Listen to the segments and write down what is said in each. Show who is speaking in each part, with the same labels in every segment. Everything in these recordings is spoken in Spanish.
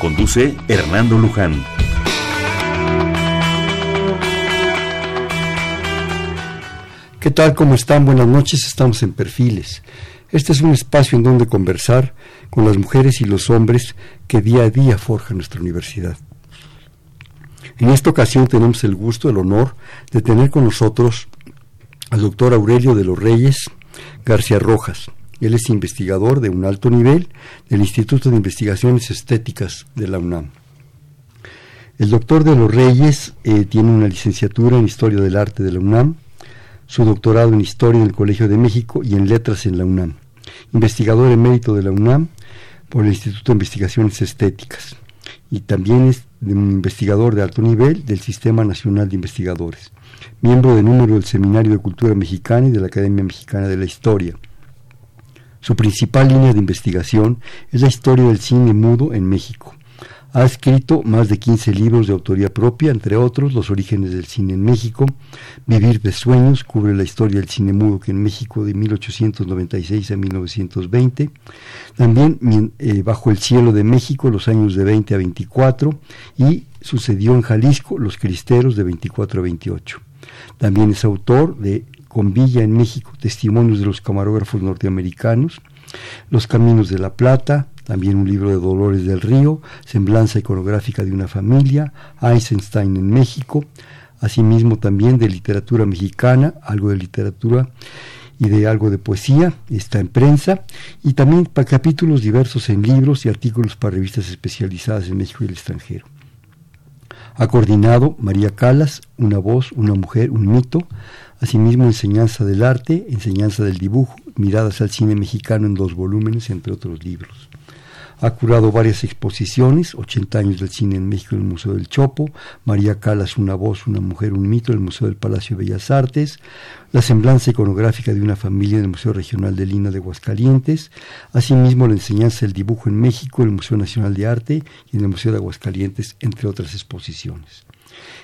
Speaker 1: Conduce Hernando Luján.
Speaker 2: ¿Qué tal? ¿Cómo están? Buenas noches. Estamos en Perfiles. Este es un espacio en donde conversar con las mujeres y los hombres que día a día forjan nuestra universidad. En esta ocasión tenemos el gusto, el honor de tener con nosotros al doctor Aurelio de los Reyes García Rojas. Él es investigador de un alto nivel del Instituto de Investigaciones Estéticas de la UNAM. El doctor de los Reyes eh, tiene una licenciatura en Historia del Arte de la UNAM, su doctorado en Historia en el Colegio de México y en Letras en la UNAM. Investigador emérito de la UNAM por el Instituto de Investigaciones Estéticas. Y también es investigador de alto nivel del Sistema Nacional de Investigadores. Miembro de número del Seminario de Cultura Mexicana y de la Academia Mexicana de la Historia su principal línea de investigación es la historia del cine mudo en México. Ha escrito más de 15 libros de autoría propia, entre otros Los orígenes del cine en México, Vivir de sueños, cubre la historia del cine mudo que en México de 1896 a 1920, también eh, Bajo el cielo de México, los años de 20 a 24, y sucedió en Jalisco, Los cristeros de 24 a 28. También es autor de con Villa en México, testimonios de los camarógrafos norteamericanos, Los Caminos de la Plata, también un libro de Dolores del Río, Semblanza iconográfica de una familia, Eisenstein en México, asimismo también de literatura mexicana, algo de literatura y de algo de poesía, está en prensa, y también para capítulos diversos en libros y artículos para revistas especializadas en México y el extranjero. Ha coordinado María Calas, Una voz, una mujer, un mito, Asimismo, enseñanza del arte, enseñanza del dibujo, miradas al cine mexicano en dos volúmenes, entre otros libros. Ha curado varias exposiciones, 80 años del cine en México en el Museo del Chopo, María Calas, una voz, una mujer, un mito, el Museo del Palacio de Bellas Artes, la semblanza iconográfica de una familia en el Museo Regional de Lina de Aguascalientes, asimismo la enseñanza del dibujo en México, el Museo Nacional de Arte y en el Museo de Aguascalientes, entre otras exposiciones.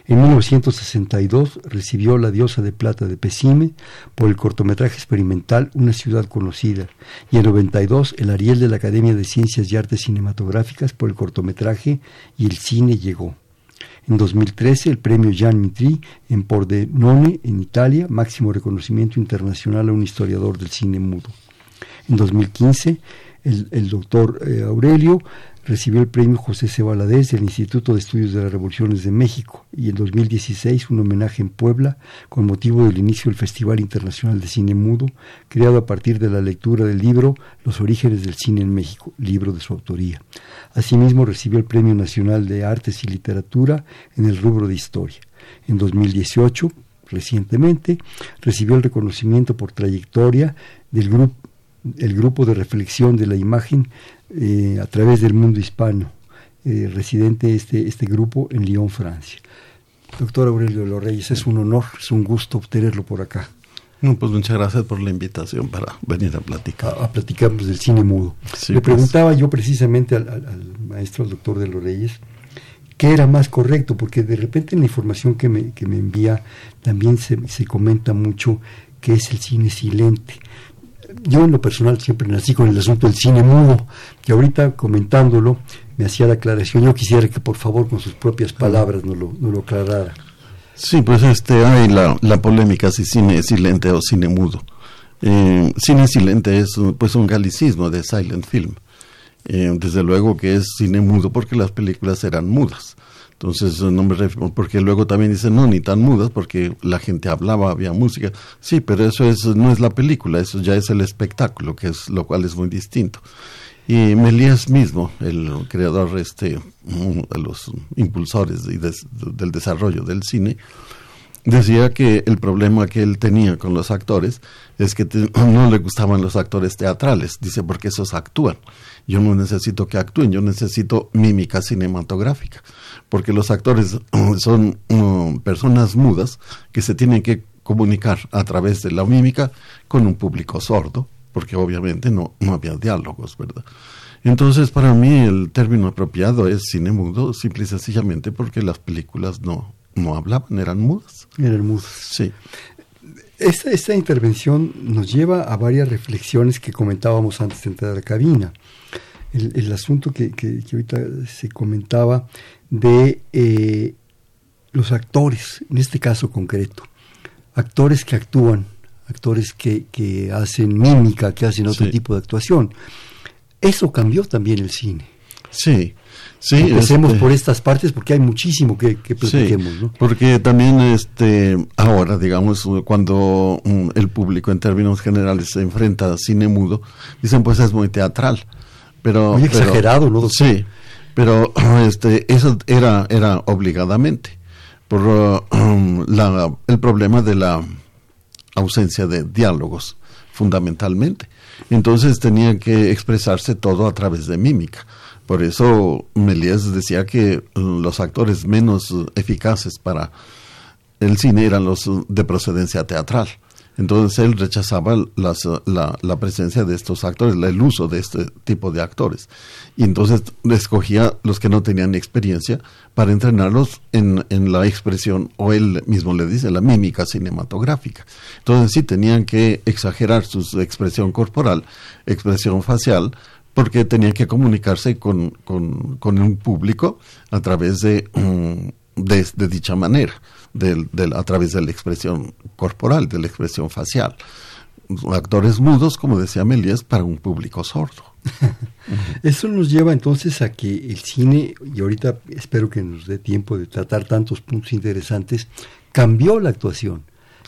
Speaker 2: En 1962 recibió la Diosa de Plata de Pesime por el cortometraje experimental Una ciudad conocida y en 92 el Ariel de la Academia de Ciencias y Artes Cinematográficas por el cortometraje Y el cine llegó. En 2013 el premio Jean Mitry en Pordenone en Italia, máximo reconocimiento internacional a un historiador del cine mudo. En 2015 el, doctor eh, Aurelio recibió el premio José C. Valadez del Instituto de Estudios de las Revoluciones de México y en 2016 un homenaje en Puebla con motivo del inicio del Festival Internacional de Cine Mudo, creado a partir de la lectura del libro Los orígenes del cine en México, libro de su autoría. Asimismo recibió el Premio Nacional de Artes y Literatura en el rubro de Historia. En 2018, recientemente, recibió el reconocimiento por trayectoria del grupo el grupo de reflexión de la imagen eh, a través del mundo hispano, eh, residente este, este grupo en Lyon, Francia. Doctor Aurelio de los Reyes, es un honor, es un gusto tenerlo por acá.
Speaker 3: pues muchas gracias por la invitación para venir a platicar.
Speaker 2: A, platicar del cine mudo. Le pues. preguntaba yo precisamente al, maestro, al doctor de los Reyes, qué era más correcto, porque de repente en la información que me, que me envía también se, se comenta mucho que es el cine silente yo en lo personal siempre nací con el asunto del cine mudo, que ahorita comentándolo me hacía la aclaración. Yo quisiera que por favor con sus propias palabras nos lo, nos lo aclarara.
Speaker 3: Sí, pues este hay la, la polémica si cine silente o cine mudo. Eh, cine silente es pues un galicismo de silent film. Eh, desde luego que es cine mudo porque las películas eran mudas. Entonces, no me refiero, porque luego también dicen, no, ni tan mudas, porque la gente hablaba, había música. Sí, pero eso es, no es la película, eso ya es el espectáculo, que es lo cual es muy distinto. Y Melías mismo, el creador, este, de los impulsores del desarrollo del cine, decía que el problema que él tenía con los actores es que no le gustaban los actores teatrales. Dice, porque esos actúan. Yo no necesito que actúen, yo necesito mímica cinematográfica. Porque los actores son mm, personas mudas que se tienen que comunicar a través de la mímica con un público sordo, porque obviamente no, no había diálogos, ¿verdad? Entonces, para mí el término apropiado es cine mudo, simple y sencillamente porque las películas no, no hablaban, eran mudas.
Speaker 2: Eran mudas. Sí. Esta, esta intervención nos lleva a varias reflexiones que comentábamos antes de entrar a la cabina. El, asunto que, que, ahorita se comentaba de eh, los actores, en este caso concreto, actores que actúan, actores que, que hacen mímica, que hacen otro tipo de actuación. Eso cambió también el cine.
Speaker 3: Sí, Sí,
Speaker 2: Empecemos este, por estas partes porque hay muchísimo que, que ¿no?
Speaker 3: Porque también este ahora, digamos, cuando mm, el público en términos generales se enfrenta a cine mudo, dicen pues es muy teatral. Pero,
Speaker 2: muy exagerado, ¿no?
Speaker 3: Sí, pero este eso era era obligadamente por uh, la, el problema de la ausencia de diálogos fundamentalmente. Entonces tenía que expresarse todo a través de mímica. Por eso Méliès decía que mm, los actores menos eficaces para el cine eran los eh, de procedencia teatral. Entonces él rechazaba eh, la, la, presencia de estos actores, el uso de este tipo de actores. Y entonces escogía los que no tenían experiencia para entrenarlos en, en, la expresión, o él mismo le dice, la mímica cinematográfica. Entonces sí tenían que exagerar su expresión corporal, expresión facial, porque tenía que comunicarse con, con, un público a través de, mm, de, dicha manera, a través de la expresión corporal, de la expresión facial. Actores mudos, como decía Melías, para un público sordo.
Speaker 2: Eso nos lleva entonces a que el cine, y ahorita espero que nos dé tiempo de tratar tantos puntos interesantes, cambió la actuación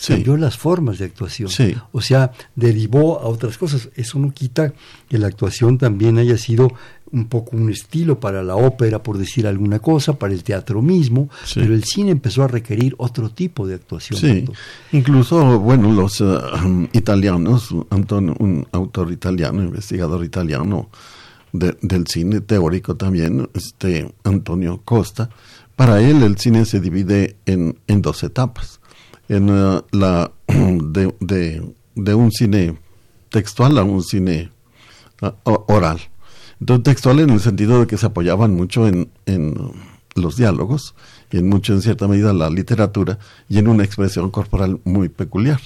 Speaker 2: cambió las formas de actuación. O sea, derivó a otras cosas. Eso no quita que la actuación también haya sido un poco un estilo para la ópera, por decir alguna cosa, para el teatro mismo, pero el cine empezó a requerir otro tipo de actuación.
Speaker 3: Sí, incluso, bueno, los uh, italianos, Antonio, un autor italiano, investigador italiano del cine teórico también, este Antonio Costa, para él el cine se divide en, en dos etapas en uh, la de, de, de, un cine textual a un cine uh, oral. Entonces, textual en el sentido de que se apoyaban mucho en, en los diálogos y en mucho, en cierta medida, la literatura y en una expresión corporal muy peculiar.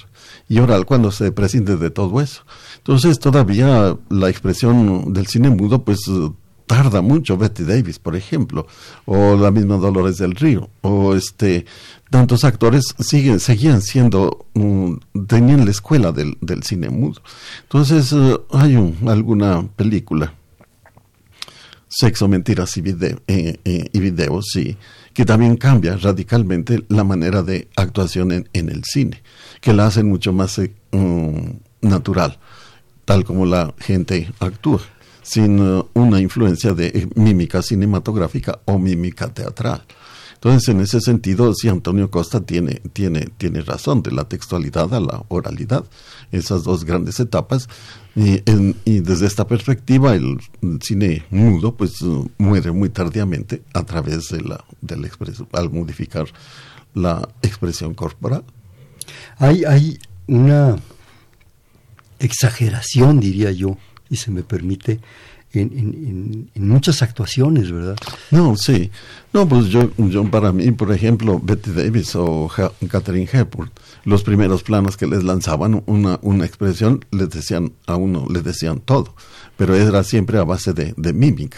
Speaker 3: Y oral cuando se prescinde de todo eso. Entonces, todavía la expresión del cine mudo, pues tarda mucho Betty Davis, por ejemplo, o la misma Dolores del Río, o este tantos actores siguen seguían siendo tenían la escuela del, del cine mudo. Entonces eh, hay alguna película Sexo, mentiras eh, eh, y videos, sí, que también cambia radicalmente la manera de actuación en, en el cine, que la hacen mucho más mm, natural, tal como la gente actúa sin uh, una influencia de eh, mímica cinematográfica o mímica teatral. Entonces, en ese sentido, sí, Antonio Costa tiene, tiene, tiene razón, de la textualidad a la oralidad, esas dos grandes etapas. Y, desde esta perspectiva, el, cine mudo, pues, uh, muere muy tardíamente a través de la, de la expresión, al modificar la expresión corporal.
Speaker 2: Hay, hay una exageración, diría yo, y se me permite, en, en, muchas actuaciones, ¿verdad?
Speaker 3: No, sí. No, pues yo, yo para mí, por ejemplo, Betty Davis o Catherine Hepburn, los primeros planos que les lanzaban una, una expresión, les decían a uno, les decían todo, pero era siempre a base de, de mímica.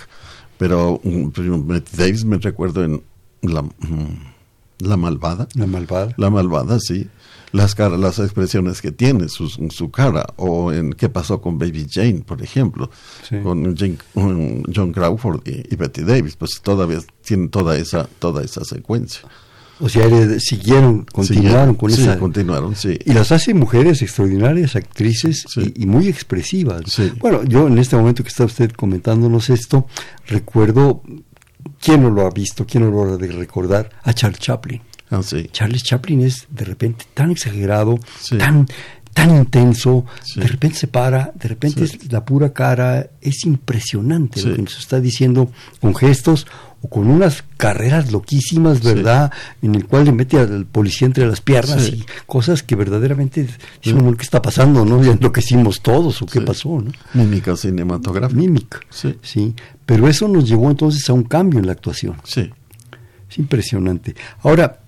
Speaker 3: Pero um, Betty Davis me recuerdo en la, mm, la malvada.
Speaker 2: La malvada.
Speaker 3: La malvada, sí las caras, las expresiones que tiene su, su cara, o en qué pasó con Baby Jane, por ejemplo, con John Crawford y, Betty Davis, pues todavía tienen toda esa, toda esa secuencia.
Speaker 2: O sea, siguieron, continuaron con esa.
Speaker 3: continuaron, sí.
Speaker 2: Y las hacen mujeres extraordinarias, actrices y, muy expresivas. Bueno, yo en este momento que está usted comentándonos esto, recuerdo, ¿quién no lo ha visto? ¿Quién no lo ha de recordar? A Charles Chaplin.
Speaker 3: Ah, sí.
Speaker 2: Charles Chaplin es de repente tan exagerado,
Speaker 3: Sí.
Speaker 2: tan tan intenso,
Speaker 3: Sí.
Speaker 2: de repente se para, de repente es la pura cara, es impresionante lo que nos está diciendo con gestos o con unas carreras loquísimas. ¿verdad? En el cual le mete al policía entre las piernas y cosas que verdaderamente decimos, ¿qué está pasando? ¿No? Ya enloquecimos todos o qué pasó, ¿no?
Speaker 3: Mímica cinematográfica.
Speaker 2: Mímica.
Speaker 3: Sí.
Speaker 2: Sí, pero eso nos llevó entonces a un cambio en la actuación.
Speaker 3: Sí.
Speaker 2: Es impresionante. Ahora,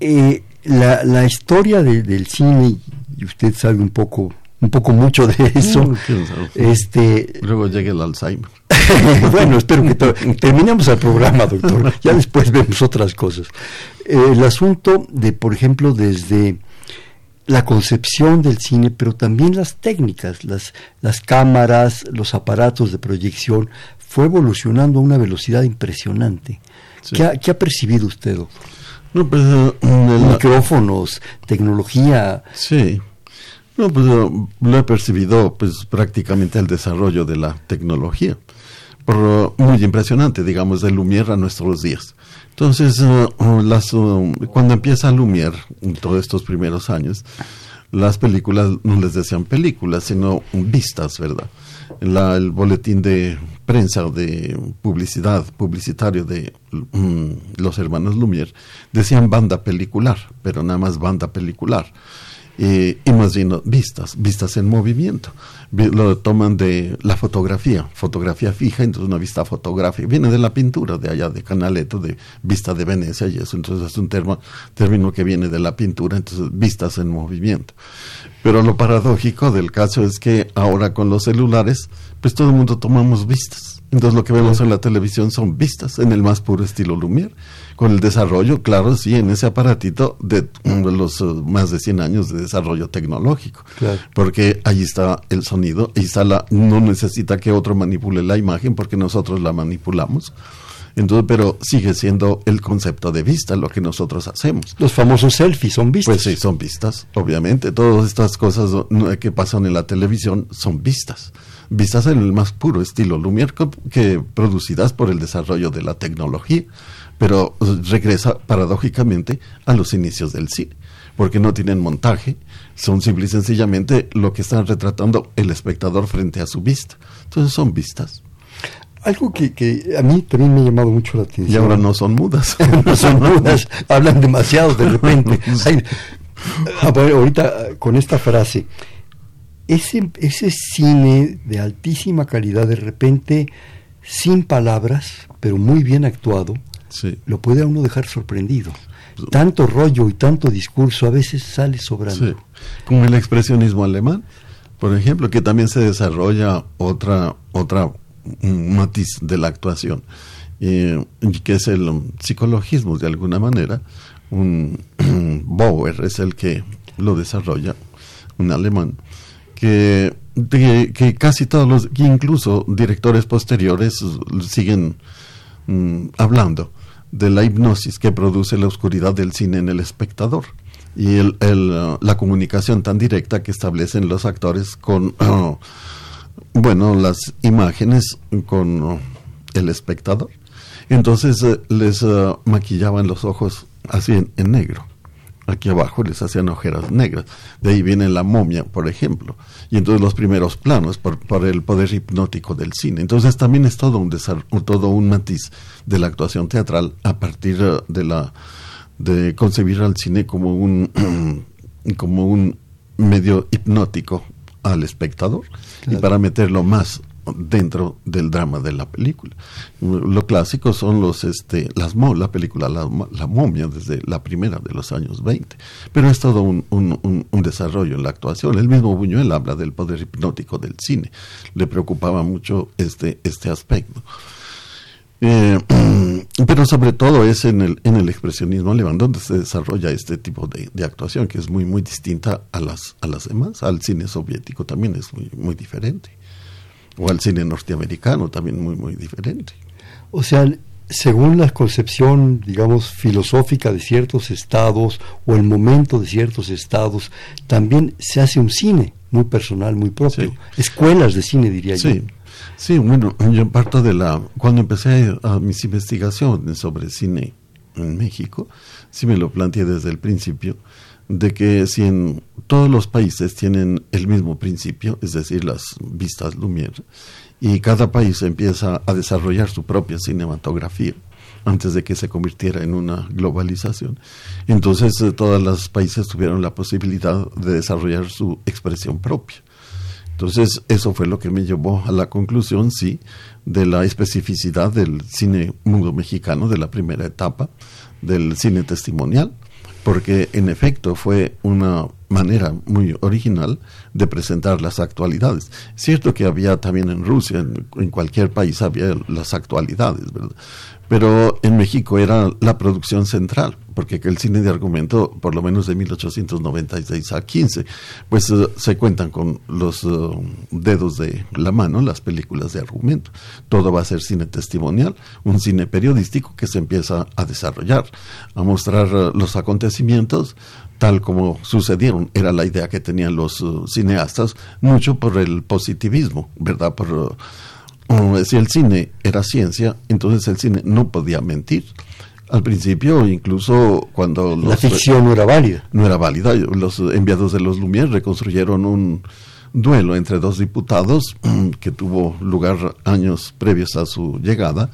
Speaker 2: eh, la, la historia de- del cine, y usted sabe un poco, un poco mucho de eso,
Speaker 3: Mm, sabe.
Speaker 2: este,
Speaker 3: Luego llega el Alzheimer.
Speaker 2: bueno, espero que terminemos el programa, doctor. Ya después vemos otras cosas. Eh, el asunto de, por ejemplo, desde la concepción del cine, pero también las técnicas, las, las cámaras, los aparatos de proyección, fue evolucionando a una velocidad impresionante.
Speaker 3: Sí.
Speaker 2: ¿Qué, ha, qué ha percibido usted, doctor?
Speaker 3: No, pues, eh,
Speaker 2: Micrófonos, tecnología.
Speaker 3: Sí. No, pues lo he percibido pues prácticamente el desarrollo de la tecnología. Muy impresionante, digamos, de Lumière a nuestros días. Entonces, eh, las, eh, cuando empieza Lumière, en todos estos primeros años, las películas no les decían películas, sino vistas, ¿verdad? La- el boletín de prensa de publicidad, publicitario de mm, los hermanos Lumière, decían banda pelicular, pero nada más banda pelicular. Eh, y más bien vistas, vistas en movimiento. Vi- Lo toman de la fotografía, fotografía fija, entonces una vista fotográfica. Viene de la pintura, de allá de Canaletto, de vista de Venecia y eso. Entonces es un termo- término que viene de la pintura, entonces vistas en movimiento. Pero lo paradójico del caso es que ahora con los celulares, pues todo el mundo tomamos vistas. Entonces lo que vemos en la televisión son vistas, en el más puro estilo Lumière. Con el desarrollo, claro, sí, en ese aparatito de mm, los eh, más de 100 años de desarrollo tecnológico.
Speaker 2: Claro.
Speaker 3: Porque allí está el sonido, ahí está la, no necesita que otro manipule la imagen porque nosotros la manipulamos. Entonces, pero sigue siendo el concepto de vista lo que nosotros hacemos.
Speaker 2: Los famosos selfies son vistas.
Speaker 3: Pues sí, son vistas, obviamente. Todas estas cosas que pasan en la televisión son vistas. Vistas en el más puro estilo Lumière, que producidas por el desarrollo de la tecnología. Pero regresa paradójicamente a los inicios del cine, porque no tienen montaje, son simple y sencillamente lo que están retratando el espectador frente a su vista. Entonces son vistas.
Speaker 2: Algo que, que a mí también me ha llamado mucho la
Speaker 3: Y
Speaker 2: atención.
Speaker 3: ahora no son mudas.
Speaker 2: no son mudas, hablan demasiado de repente. Ay, a ver, ahorita eh, con esta frase, ese, ese cine de altísima calidad, de repente, sin palabras, pero muy bien actuado,
Speaker 3: Sí.
Speaker 2: lo puede a uno dejar sorprendido. Tanto rollo y tanto discurso a veces sale sobrando.
Speaker 3: Sí, como el expresionismo alemán, por ejemplo, que también se desarrolla otra otra matiz de la actuación, eh, que es el psicologismo de alguna manera. Un Bauer es el que lo desarrolla, un alemán, que, que, que casi todos los, incluso directores posteriores siguen mm, hablando de la hipnosis que produce la oscuridad del cine en el espectador y el, uh, la comunicación tan directa que establecen los actores con uh, bueno las imágenes con uh, el espectador entonces les maquillaban los ojos así en negro aquí abajo les hacían ojeras negras. De ahí viene la momia, por ejemplo. Y entonces los primeros planos por, por el poder hipnótico del cine. Entonces también es todo un todo un matiz de la actuación teatral a partir eh, de la de concebir al cine como un como un medio hipnótico al espectador y para meterlo más dentro del drama de la película. Lo clásico son los este las la película la, La momia desde la primera de los años 20, pero es todo un- un desarrollo en la actuación. El mismo Buñuel habla del poder hipnótico del cine. Le preocupaba mucho este este aspecto. Eh, pero sobre todo es en el, en el expresionismo alemán donde se desarrolla este tipo de, de actuación que es muy muy distinta a las a las demás al cine soviético también es muy muy diferente o al cine norteamericano también muy muy diferente
Speaker 2: O sea, según la concepción, digamos, filosófica de ciertos estados o el momento de ciertos estados, también se hace un cine muy personal, muy propio.
Speaker 3: Sí.
Speaker 2: Escuelas de cine, diría yo.
Speaker 3: sí sí bueno yo parto de la cuando empecé a mis investigaciones sobre cine en México, sí me lo planteé desde el principio, de que si en todos los países tienen el mismo principio, es decir, las vistas Lumière, y cada país empieza a desarrollar su propia cinematografía antes de que se convirtiera en una globalización. Entonces eh, todos los países tuvieron la posibilidad de desarrollar su expresión propia. Entonces eso fue lo que me llevó a la conclusión, sí, de la especificidad del cine mundo mexicano de la primera etapa, del cine testimonial, porque en efecto fue una manera muy original de presentar las actualidades. Cierto que había también en Rusia, en, cualquier país había las actualidades, ¿verdad? Pero en México era la producción central, porque el cine de argumento, por lo menos de 1896 a 15, pues eh, se cuentan con los eh, dedos de la mano las películas de argumento. Todo va a ser cine testimonial, un cine periodístico que se empieza a desarrollar, a mostrar eh, los acontecimientos tal como sucedieron. Era la idea que tenían los cineastas, mucho por el positivismo, ¿verdad? Por si el cine era ciencia, entonces el cine no podía mentir. Al principio, incluso cuando...
Speaker 2: la ficción no era válida.
Speaker 3: No era válida. Los enviados de los Lumière reconstruyeron un duelo entre dos diputados que tuvo lugar años previos a su llegada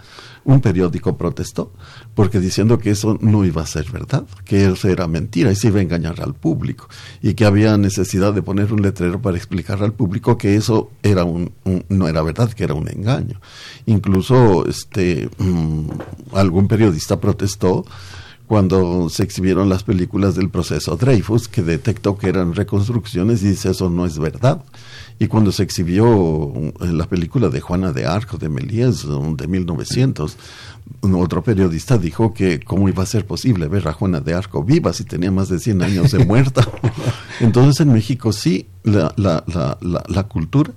Speaker 3: un periódico protestó, porque diciendo que eso no iba a ser verdad, que eso era mentira y se iba a engañar al público, y que había necesidad de poner un letrero para explicar al público que eso era un, no era verdad, que era un engaño. Incluso este mm, algún periodista protestó cuando se exhibieron las películas del proceso Dreyfus, que detectó que eran reconstrucciones y dice eso no es verdad. Y cuando se exhibió la película de Juana de Arco, de Melías, de 1900, otro periodista dijo que cómo iba a ser posible ver a Juana de Arco viva si tenía más de 100 años de muerta. Entonces en México sí, la, la, la, la cultura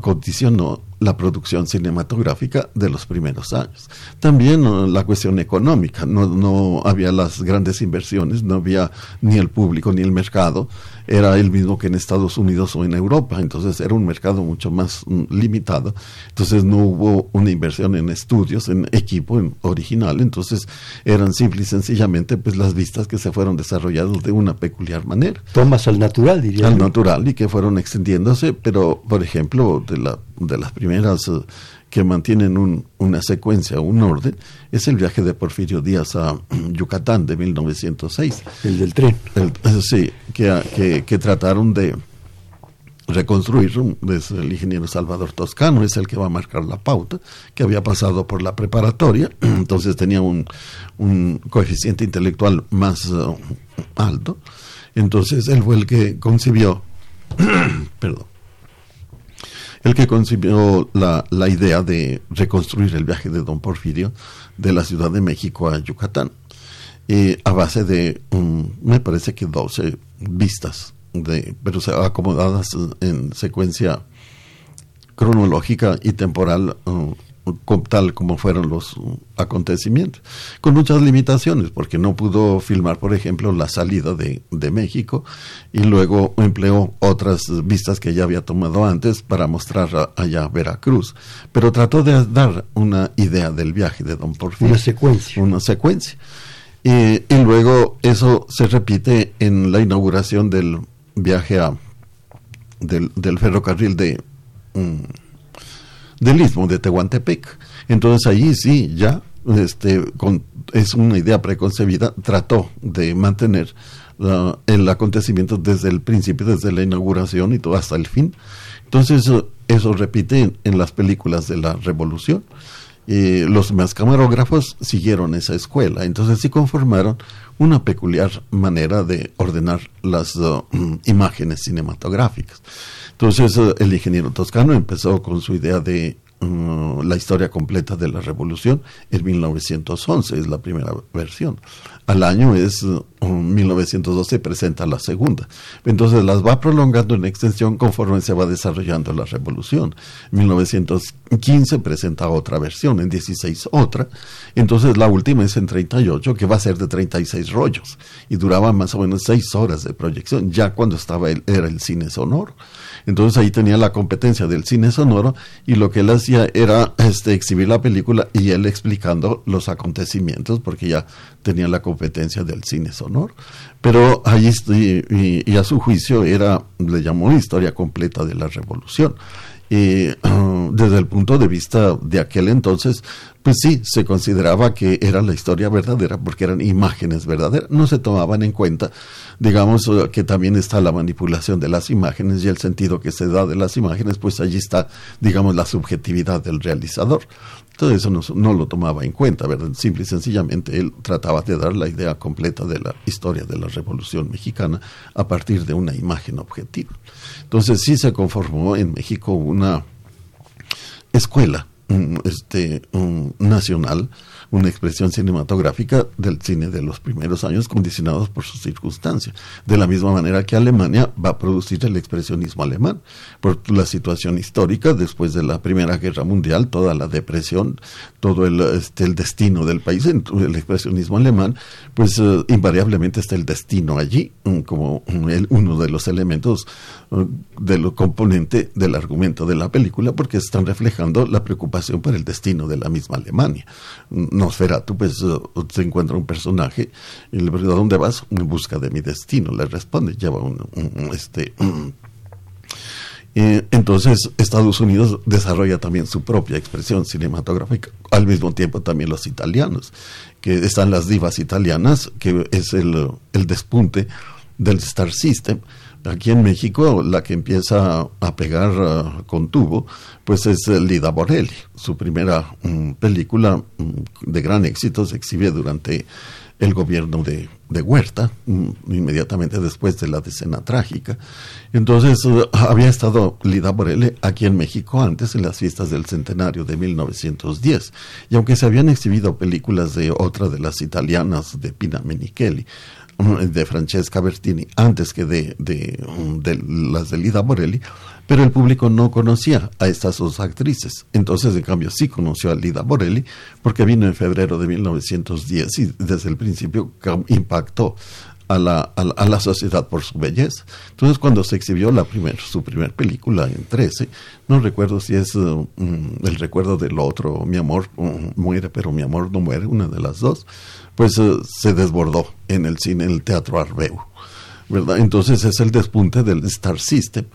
Speaker 3: condicionó la producción cinematográfica de los primeros años. También la cuestión económica, no, no había las grandes inversiones, no había ni el público ni el mercado, era el mismo que en Estados Unidos o en Europa, entonces era un mercado mucho más mm, limitado, entonces no hubo una inversión en estudios, en equipo en original, entonces eran simple y sencillamente pues las vistas que se fueron desarrollando de una peculiar manera.
Speaker 2: Tomas al natural, diría.
Speaker 3: Al natural y que fueron extendiéndose, pero por ejemplo, de, la, de las primeras... Eh, que mantienen un, una secuencia, un orden, es el viaje de Porfirio Díaz a Yucatán de 1906.
Speaker 2: El del tren.
Speaker 3: sí, que, que, trataron de reconstruir, es el ingeniero Salvador Toscano, es el que va a marcar la pauta, que había pasado por la preparatoria, entonces tenía un, un coeficiente intelectual más uh, alto, entonces él fue el que concibió, perdón, el que concibió la, la, idea de reconstruir el viaje de don Porfirio de la Ciudad de México a Yucatán, a base de, me parece que 12 vistas, de, pero acomodadas en secuencia cronológica y temporal uh, tal como fueron los acontecimientos, con muchas limitaciones, porque no pudo filmar, por ejemplo, la salida de, de, México y luego empleó otras vistas que ya había tomado antes para mostrar allá Veracruz, pero trató de dar una idea del viaje de Don Porfirio.
Speaker 2: Una secuencia.
Speaker 3: Una secuencia. Y, y luego eso se repite en la inauguración del viaje a, del, del ferrocarril de... Mm, del istmo de Tehuantepec. Entonces allí sí, ya este, es una idea preconcebida, trató de mantener el acontecimiento desde el principio, desde la inauguración y todo hasta el fin. Entonces eso, repite en, las películas de la Revolución. los más camarógrafos siguieron esa escuela, entonces sí conformaron una peculiar manera de ordenar las uh, imágenes cinematográficas. Entonces eh, el ingeniero toscano empezó con su idea de mm, la historia completa de la revolución en 1911, es la primera versión. Al año es 1912 mm, presenta la segunda. Entonces las va prolongando en extensión conforme se va desarrollando la revolución. En 1915 presenta otra versión, en 16 otra. Entonces la última es en 38, que va a ser de 36 rollos y duraba más o menos 6 horas de proyección, ya cuando estaba el, era el cine sonoro. Entonces ahí tenía la competencia del cine sonoro y lo que él hacía era este, exhibir la película y él explicando los acontecimientos, porque ya tenía la competencia del cine sonoro. Pero ahí, y, y a su juicio, era, le llamó historia completa de la revolución. Y desde el punto de vista de aquel entonces, pues sí, se consideraba que era la historia verdadera porque eran imágenes verdaderas. No se tomaban en cuenta, digamos, eh, que también está la manipulación de las imágenes y el sentido que se da de las imágenes, pues allí está, digamos, la subjetividad del realizador. Todo eso no, lo tomaba en cuenta, ¿verdad? Simple y sencillamente él trataba de dar la idea completa de la historia de la Revolución Mexicana a partir de una imagen objetiva. Entonces sí se conformó en México una escuela este, nacional una expresión cinematográfica del cine de los primeros años condicionados por sus circunstancias. De la misma manera que Alemania va a producir el expresionismo alemán, por la situación histórica después de la Primera Guerra Mundial, toda la depresión, todo el, este, el destino del país, el expresionismo alemán, pues eh, invariablemente está el destino allí como uno de los elementos uh, de lo componente del argumento de la película, porque están reflejando la preocupación por el destino de la misma Alemania Nosferatu, pues uh, se encuentra un personaje y le pregunta, ¿dónde vas? En busca de mi destino, le responde, lleva un, este... entonces Estados Unidos desarrolla también su propia expresión cinematográfica, al mismo tiempo también los italianos, que están las divas italianas, que es el, el despunte del Star System, Aquí en México, la que empieza a pegar uh, con tubo, pues es eh, Lida Borelli. Su primera mm, película mm, de gran éxito se exhibe durante el gobierno de, Huerta, mm, inmediatamente después de la decena trágica. Entonces, uh, había estado Lida Borelli aquí en México antes, en las fiestas del centenario de 1910. Y aunque se habían exhibido películas de otra de las italianas, de Pina Menichelli, de Francesca Bertini antes que de, de, las de Lida Morelli, pero el público no conocía a estas dos actrices. Entonces, en cambio, sí conoció a Lida Morelli porque vino en febrero de 1910 y desde el principio impactó a la, a la, sociedad por su belleza. Entonces, cuando se exhibió la primer, su primer película en 13, no recuerdo si es uh, mm, el recuerdo del otro, mi amor mm, muere, pero mi amor no muere, una de las dos, pues uh, se desbordó en el cine, en el teatro Arbeu. ¿verdad? Entonces es el despunte del Star System,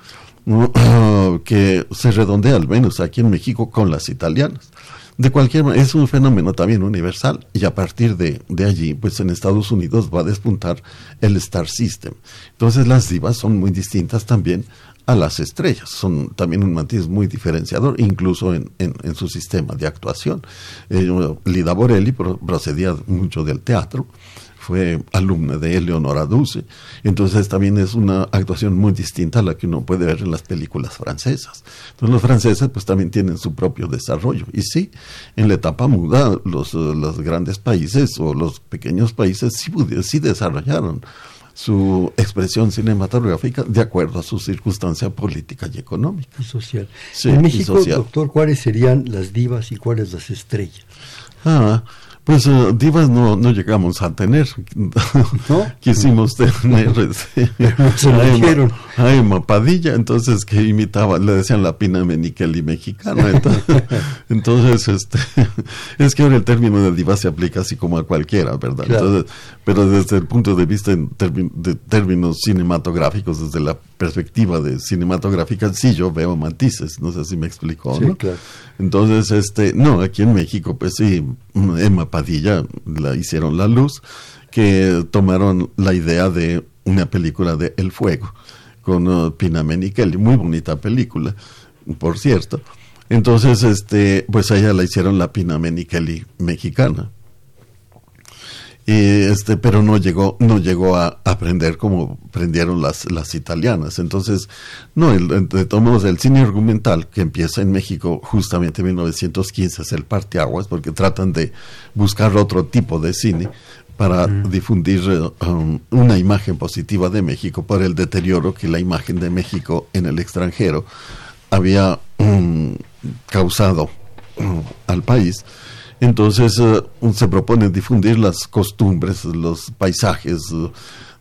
Speaker 3: que se redondea al menos aquí en México con las italianas de cualquier manera, es un fenómeno también universal y a partir de, de, allí, pues en Estados Unidos va a despuntar el Star System. Entonces las divas son muy distintas también a las estrellas, son también un matiz muy diferenciador, incluso en, en, su sistema de actuación. Eh, Lida Borelli procedía mucho del teatro, fue alumna de Eleonora Dulce. Entonces también es una actuación muy distinta a la que uno puede ver en las películas francesas. Entonces los franceses pues también tienen su propio desarrollo. Y sí, en la etapa muda los, los grandes países o los pequeños países sí, sí desarrollaron su expresión cinematográfica de acuerdo a su circunstancia política y económica.
Speaker 2: Y social. en México, doctor, ¿cuáles serían las divas y cuáles las estrellas?
Speaker 3: Ah, pues uh, divas no, no llegamos a tener. ¿No? Quisimos tener este, a, Emma, Padilla, entonces que imitaba, le decían la Pina Meniqueli mexicana. Entonces, este, es que ahora el término de diva se aplica así como a cualquiera, ¿verdad? Entonces, pero desde el punto de vista en de términos cinematográficos, desde la perspectiva de cinematográfica, sí yo veo matices, no sé si me explicó, ¿no? Claro. Entonces, este, no, aquí en México, pues sí, Emma Padilla la hicieron la luz, que tomaron la idea de una película de El Fuego con uh, Pina Menichelli, muy bonita película, por cierto. Entonces, este, pues a ella la hicieron la Pina Menichelli mexicana este, pero no llegó, no llegó a aprender como aprendieron las, las italianas. Entonces, no, el, de todos el cine argumental que empieza en México justamente en 1915 es el parteaguas, porque tratan de buscar otro tipo de cine para difundir um, una imagen positiva de México por el deterioro que la imagen de México en el extranjero había um, causado um, al país entonces eh, se propone difundir las costumbres, los paisajes, eh,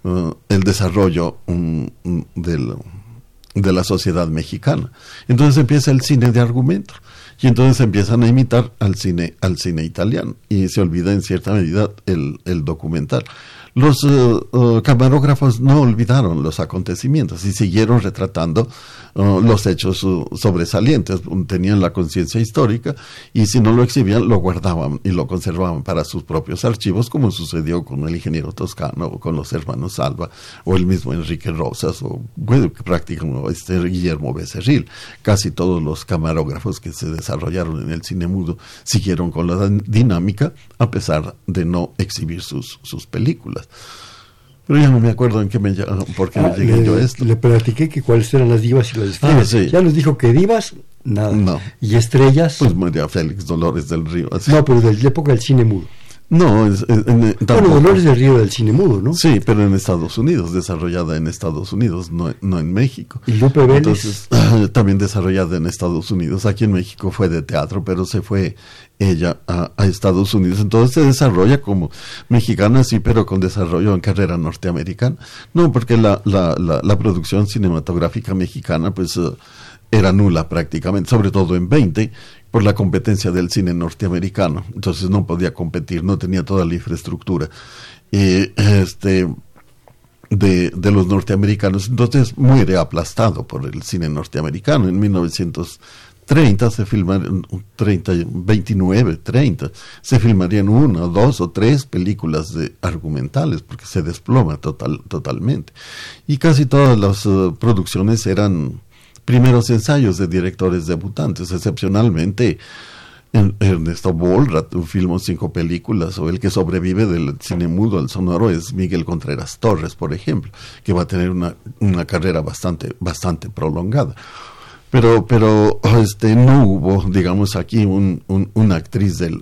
Speaker 3: eh, el desarrollo mm, de la sociedad mexicana. Entonces empieza el cine de argumento. Y entonces empiezan a imitar al cine, al cine italiano y se olvida en cierta medida el, el documental. Los eh, eh, camarógrafos no olvidaron los acontecimientos y siguieron retratando los hechos sobresalientes. Tenían la conciencia histórica y si no lo exhibían, lo guardaban y lo conservaban para sus propios archivos, como sucedió con el ingeniero Toscano o con los hermanos Salva o el mismo Enrique Rosas o prácticamente este Guillermo Becerril. Casi todos los camarógrafos que se desarrollaron en el cine mudo siguieron con la dinámica a pesar de no exhibir sus, sus películas. Pero ya no me acuerdo en qué me, por qué me ah, llegué yo a esto.
Speaker 2: Le platiqué que cuáles eran las divas y las ah, estrellas. Ya nos dijo que divas, nada. Y estrellas.
Speaker 3: Pues María Félix Dolores del Río.
Speaker 2: No, pero de la época del cine mudo.
Speaker 3: No, es,
Speaker 2: bueno, Dolores del Río del cine mudo, ¿no?
Speaker 3: Sí, pero en Estados Unidos, desarrollada en Estados Unidos, no, no en México.
Speaker 2: Y Lupe Vélez.
Speaker 3: también desarrollada en Estados Unidos. Aquí en México fue de teatro, pero se fue ella a, Estados Unidos. Entonces se desarrolla como mexicana, sí, pero con desarrollo en carrera norteamericana. No, porque la, la, la, producción cinematográfica mexicana, pues... Eh, era nula prácticamente, sobre todo en 20, por la competencia del cine norteamericano. Entonces no podía competir, no tenía toda la infraestructura y este, de, de, los norteamericanos. Entonces muere aplastado por el cine norteamericano. En 1930 se filmaron, 30, 29, 30, se filmarían una, dos o tres películas de argumentales porque se desploma total, totalmente. Y casi todas las eh, producciones eran primeros ensayos de directores debutantes, excepcionalmente Ernesto Bolrat, filmó cinco películas, o el que sobrevive del cine mudo al sonoro es Miguel Contreras Torres, por ejemplo, que va a tener una, una carrera bastante, bastante prolongada. Pero, pero este, no hubo, digamos, aquí un, una actriz, de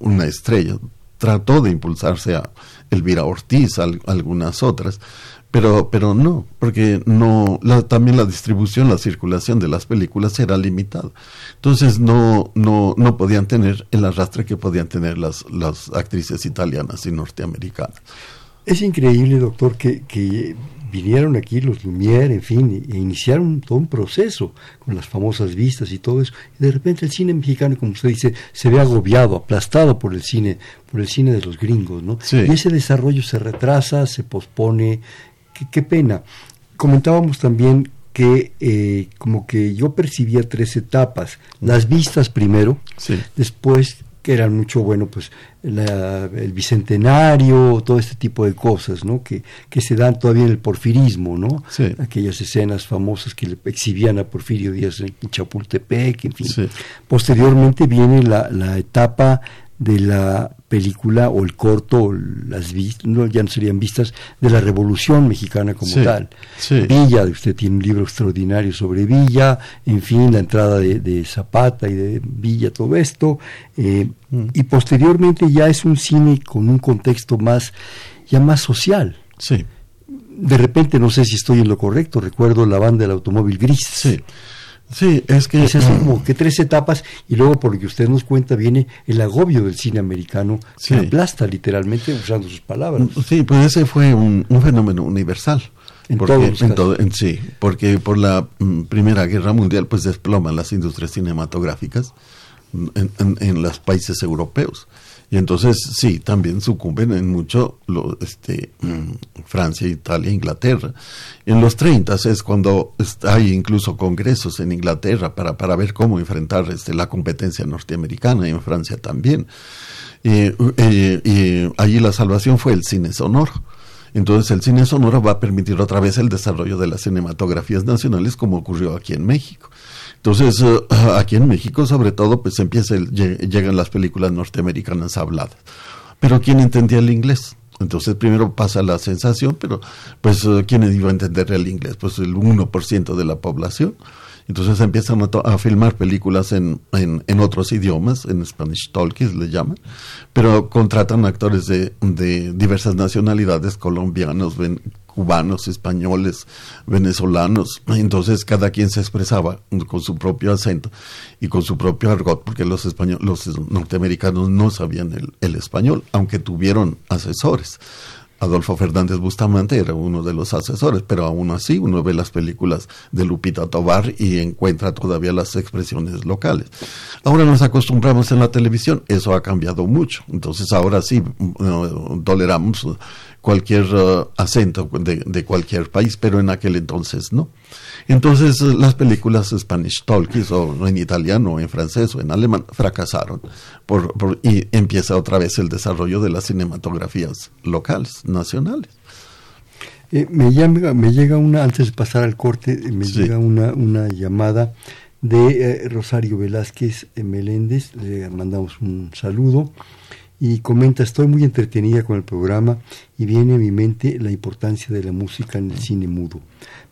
Speaker 3: una estrella. Trató de impulsarse a Elvira Ortiz, algunas otras, pero, pero no, porque no, también la distribución, la circulación de las películas era limitada. Entonces no, no, no podían tener el arrastre que podían tener las, las actrices italianas y norteamericanas.
Speaker 2: Es increíble, doctor, que, que vinieron aquí los Lumière, en fin, e iniciaron todo un proceso con las famosas vistas y todo eso. Y de repente el cine mexicano, como usted dice, se ve agobiado, aplastado por el cine, por el cine de los gringos, ¿no? Y ese desarrollo se retrasa, se pospone, qué, pena. Comentábamos también que eh, como que yo percibía tres etapas. Las vistas primero, después que eran mucho, bueno, pues el bicentenario, todo este tipo de cosas, ¿no? Que, que se dan todavía en el porfirismo, ¿no? Aquellas escenas famosas que le exhibían a Porfirio Díaz en Chapultepec, en fin. Posteriormente viene la, la etapa de la película o el corto, las vistas, no, ya no serían vistas, de la Revolución Mexicana como tal. Villa, usted tiene un libro extraordinario sobre Villa, en fin, la entrada de, Zapata y de Villa, todo esto. Eh, mm. Y posteriormente ya es un cine con un contexto más, ya más social.
Speaker 3: Sí.
Speaker 2: De repente, no sé si estoy en lo correcto, recuerdo la banda del automóvil gris.
Speaker 3: Sí. Sí, es que...
Speaker 2: Es como que tres etapas y luego por lo que usted nos cuenta viene el agobio del cine americano que aplasta literalmente usando sus palabras.
Speaker 3: Sí, pues ese fue un, fenómeno universal.
Speaker 2: En todos
Speaker 3: en sí, porque por la mm, Primera Guerra Mundial pues desploman las industrias cinematográficas en, en los países europeos. Y entonces sí, también sucumben en mucho lo, este, mm, Francia, Italia, Inglaterra. En los 30 es cuando hay incluso congresos en Inglaterra para, para ver cómo enfrentar este, la competencia norteamericana y en Francia también. y allí la salvación fue el cine sonoro. Entonces el cine sonoro va a permitir otra vez el desarrollo de las cinematografías nacionales como ocurrió aquí en México. Entonces, eh, aquí en México, sobre todo, pues empieza llegan las películas norteamericanas habladas. Pero ¿quién entendía el inglés? Entonces primero pasa la sensación, pero pues eh, ¿quién iba a entender el inglés? Pues el 1% de la población. Entonces empiezan a, filmar películas en, en, otros idiomas, en Spanish Talkies le llaman, pero contratan actores de, de diversas nacionalidades, colombianos, ven, cubanos, españoles, venezolanos. Entonces cada quien se expresaba con su propio acento y con su propio argot, porque los, españoles, los norteamericanos no sabían el, español, aunque tuvieron asesores Adolfo Fernández Bustamante era uno de los asesores, pero aún así uno ve las películas de Lupita Tobar y encuentra todavía las expresiones locales. Ahora nos acostumbramos en la televisión, eso ha cambiado mucho, entonces ahora sí uh, toleramos cualquier uh, acento de, cualquier país, pero en aquel entonces no. Entonces uh, las películas Spanish Talkies o en italiano, o en francés o en alemán fracasaron por, y empieza otra vez el desarrollo de las cinematografías locales, nacionales.
Speaker 2: Eh, me, llama, me llega una, antes de pasar al corte, eh, me llega una, una llamada de eh, Rosario Velázquez Meléndez, le mandamos un saludo y comenta, estoy muy entretenida con el programa y viene a mi mente la importancia de la música en el cine mudo.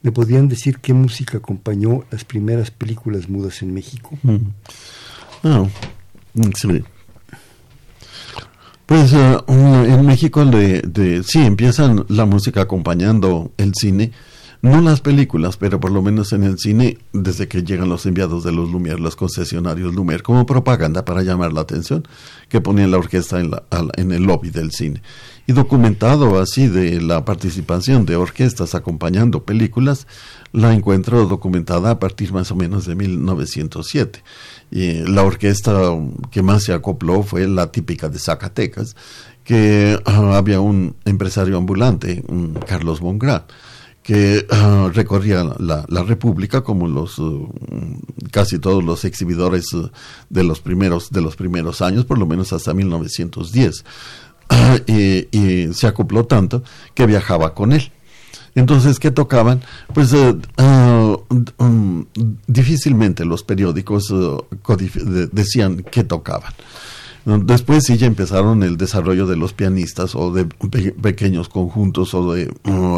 Speaker 2: ¿Me podrían decir qué música acompañó las primeras películas mudas en México? Mm.
Speaker 3: Ah, sí. Pues eh, en México de, de, sí empiezan la música acompañando el cine no las películas, pero por lo menos en el cine, desde que llegan los enviados de los Lumière, los concesionarios Lumière, como propaganda para llamar la atención, que ponían la orquesta en, la, en el lobby del cine. Y documentado así de la participación de orquestas acompañando películas, la encuentro documentada a partir más o menos de 1907. Y la orquesta que más se acopló fue la típica de Zacatecas, que ah, había un empresario ambulante, Carlos Bongrán que ah, recorría la, la, República como los uh, casi todos los exhibidores uh, de los primeros de los primeros años, por lo menos hasta 1910. Ah, y, y, se acopló tanto que viajaba con él. Entonces, ¿qué tocaban? Pues uh, um, difícilmente los periódicos decían qué tocaban. Después sí ya empezaron el desarrollo de los pianistas o de pequeños conjuntos o de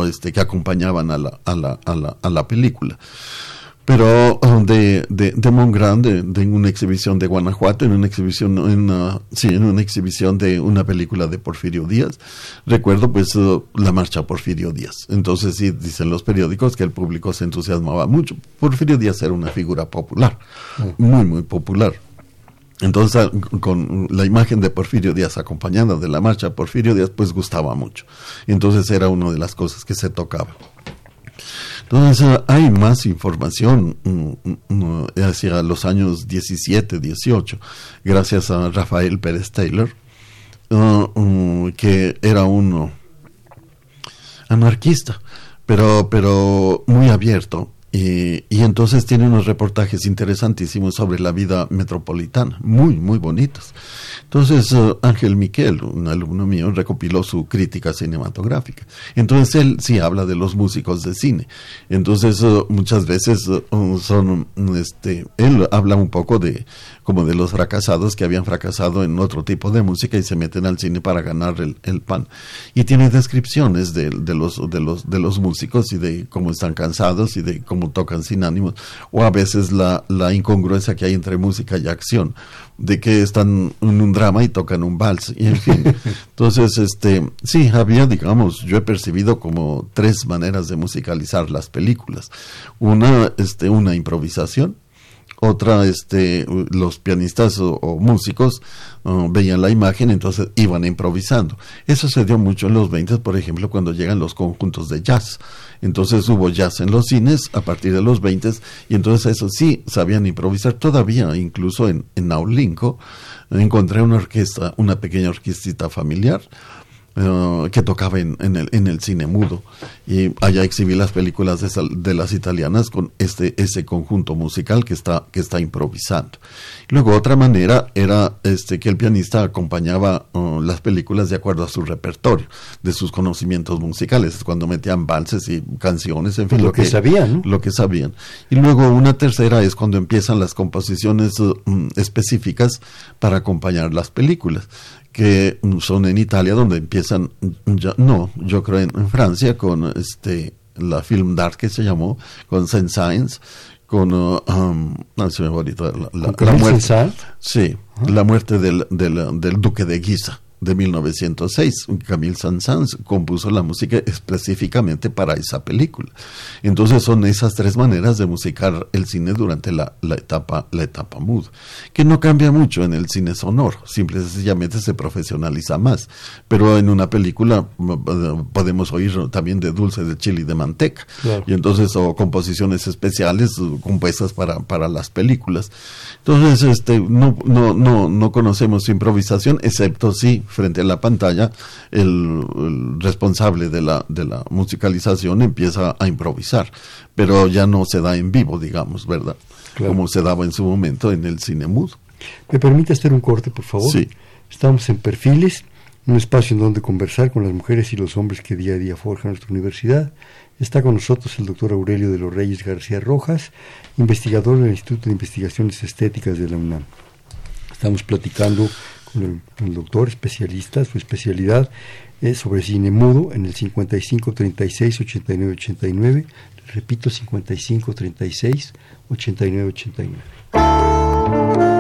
Speaker 3: este que acompañaban a la, a la, a la, a la película. Pero uh, de, de, de Mongrand, de, en una exhibición de Guanajuato, en una exhibición, en una, sí, en una exhibición de una película de Porfirio Díaz, recuerdo pues uh, la marcha Porfirio Díaz. Entonces sí dicen los periódicos que el público se entusiasmaba mucho. Porfirio Díaz era una figura popular, muy, muy popular. Entonces, con la imagen de Porfirio Díaz acompañada de la marcha Porfirio Díaz, pues gustaba mucho. Entonces era una de las cosas que se tocaba. Entonces hay más información mm, mm, hacia los años 17, 18, gracias a Rafael Pérez Taylor, mm, que era un anarquista, pero, pero muy abierto y, entonces tiene unos reportajes interesantísimos sobre la vida metropolitana, muy, muy bonitos. Entonces uh, Ángel Miquel, un alumno mío, recopiló su crítica cinematográfica. Entonces él sí habla de los músicos de cine. Entonces uh, muchas veces uh, son, este, él habla un poco de como de los fracasados que habían fracasado en otro tipo de música y se meten al cine para ganar el, el pan. Y tiene descripciones de, de, los, de, los, de los músicos y de cómo están cansados y de cómo tocan sin ánimos, o a veces la, la incongruencia que hay entre música y acción, de que están en un drama y tocan un vals, y en fin. Entonces, este, sí, había, digamos, yo he percibido como tres maneras de musicalizar las películas. Una, este, una improvisación, otra este los pianistas o, músicos uh, veían la imagen entonces iban improvisando eso se dio mucho en los 20 por ejemplo cuando llegan los conjuntos de jazz entonces hubo jazz en los cines a partir de los 20 y entonces eso sí sabían improvisar. Todavía incluso en en encontré una orquesta una pequeña orquestita familiar eh, que tocaba en, en, el, en el cine mudo. Y allá exhibí las películas de, de, las italianas con este ese conjunto musical que está que está improvisando. Luego otra manera era este que el pianista acompañaba uh, las películas de acuerdo a su repertorio de sus conocimientos musicales. Cuando metían valses y canciones en fin
Speaker 2: lo, que, sabían
Speaker 3: lo que sabían. Y luego una tercera es cuando empiezan las composiciones uh, mm, específicas para acompañar las películas que son en Italia donde empiezan ya, no yo creo en, Francia con este la film d'art que se llamó con Saint Science con uh, um, no la, la, la, muerte. Sí la muerte del, del, del, duque de Guisa de 1906. Camille Saint-Saëns compuso la música específicamente para esa película. Entonces son esas tres maneras de musicar el cine durante la, etapa la etapa mood, que no cambia mucho en el cine sonoro, simple y sencillamente se profesionaliza más. Pero en una película podemos oír también de dulce de chile y de manteca, y entonces o composiciones especiales compuestas para, para las películas. Entonces, este, no, no, no, no conocemos improvisación, excepto si frente a la pantalla el, responsable de la, de la musicalización empieza a improvisar, pero ya no se da en vivo, digamos, ¿verdad? Como se daba en su momento en el cine mudo.
Speaker 2: ¿Me permite hacer un corte, por favor?
Speaker 3: Sí.
Speaker 2: Estamos en Perfiles, un espacio en donde conversar con las mujeres y los hombres que día a día forjan nuestra universidad. Está con nosotros el doctor Aurelio de los Reyes García Rojas, investigador del Instituto de Investigaciones Estéticas de la UNAM. Estamos platicando con el, doctor especialista, su especialidad es sobre cine mudo en el 55 36 89 89. Repito, 55 36 89 89.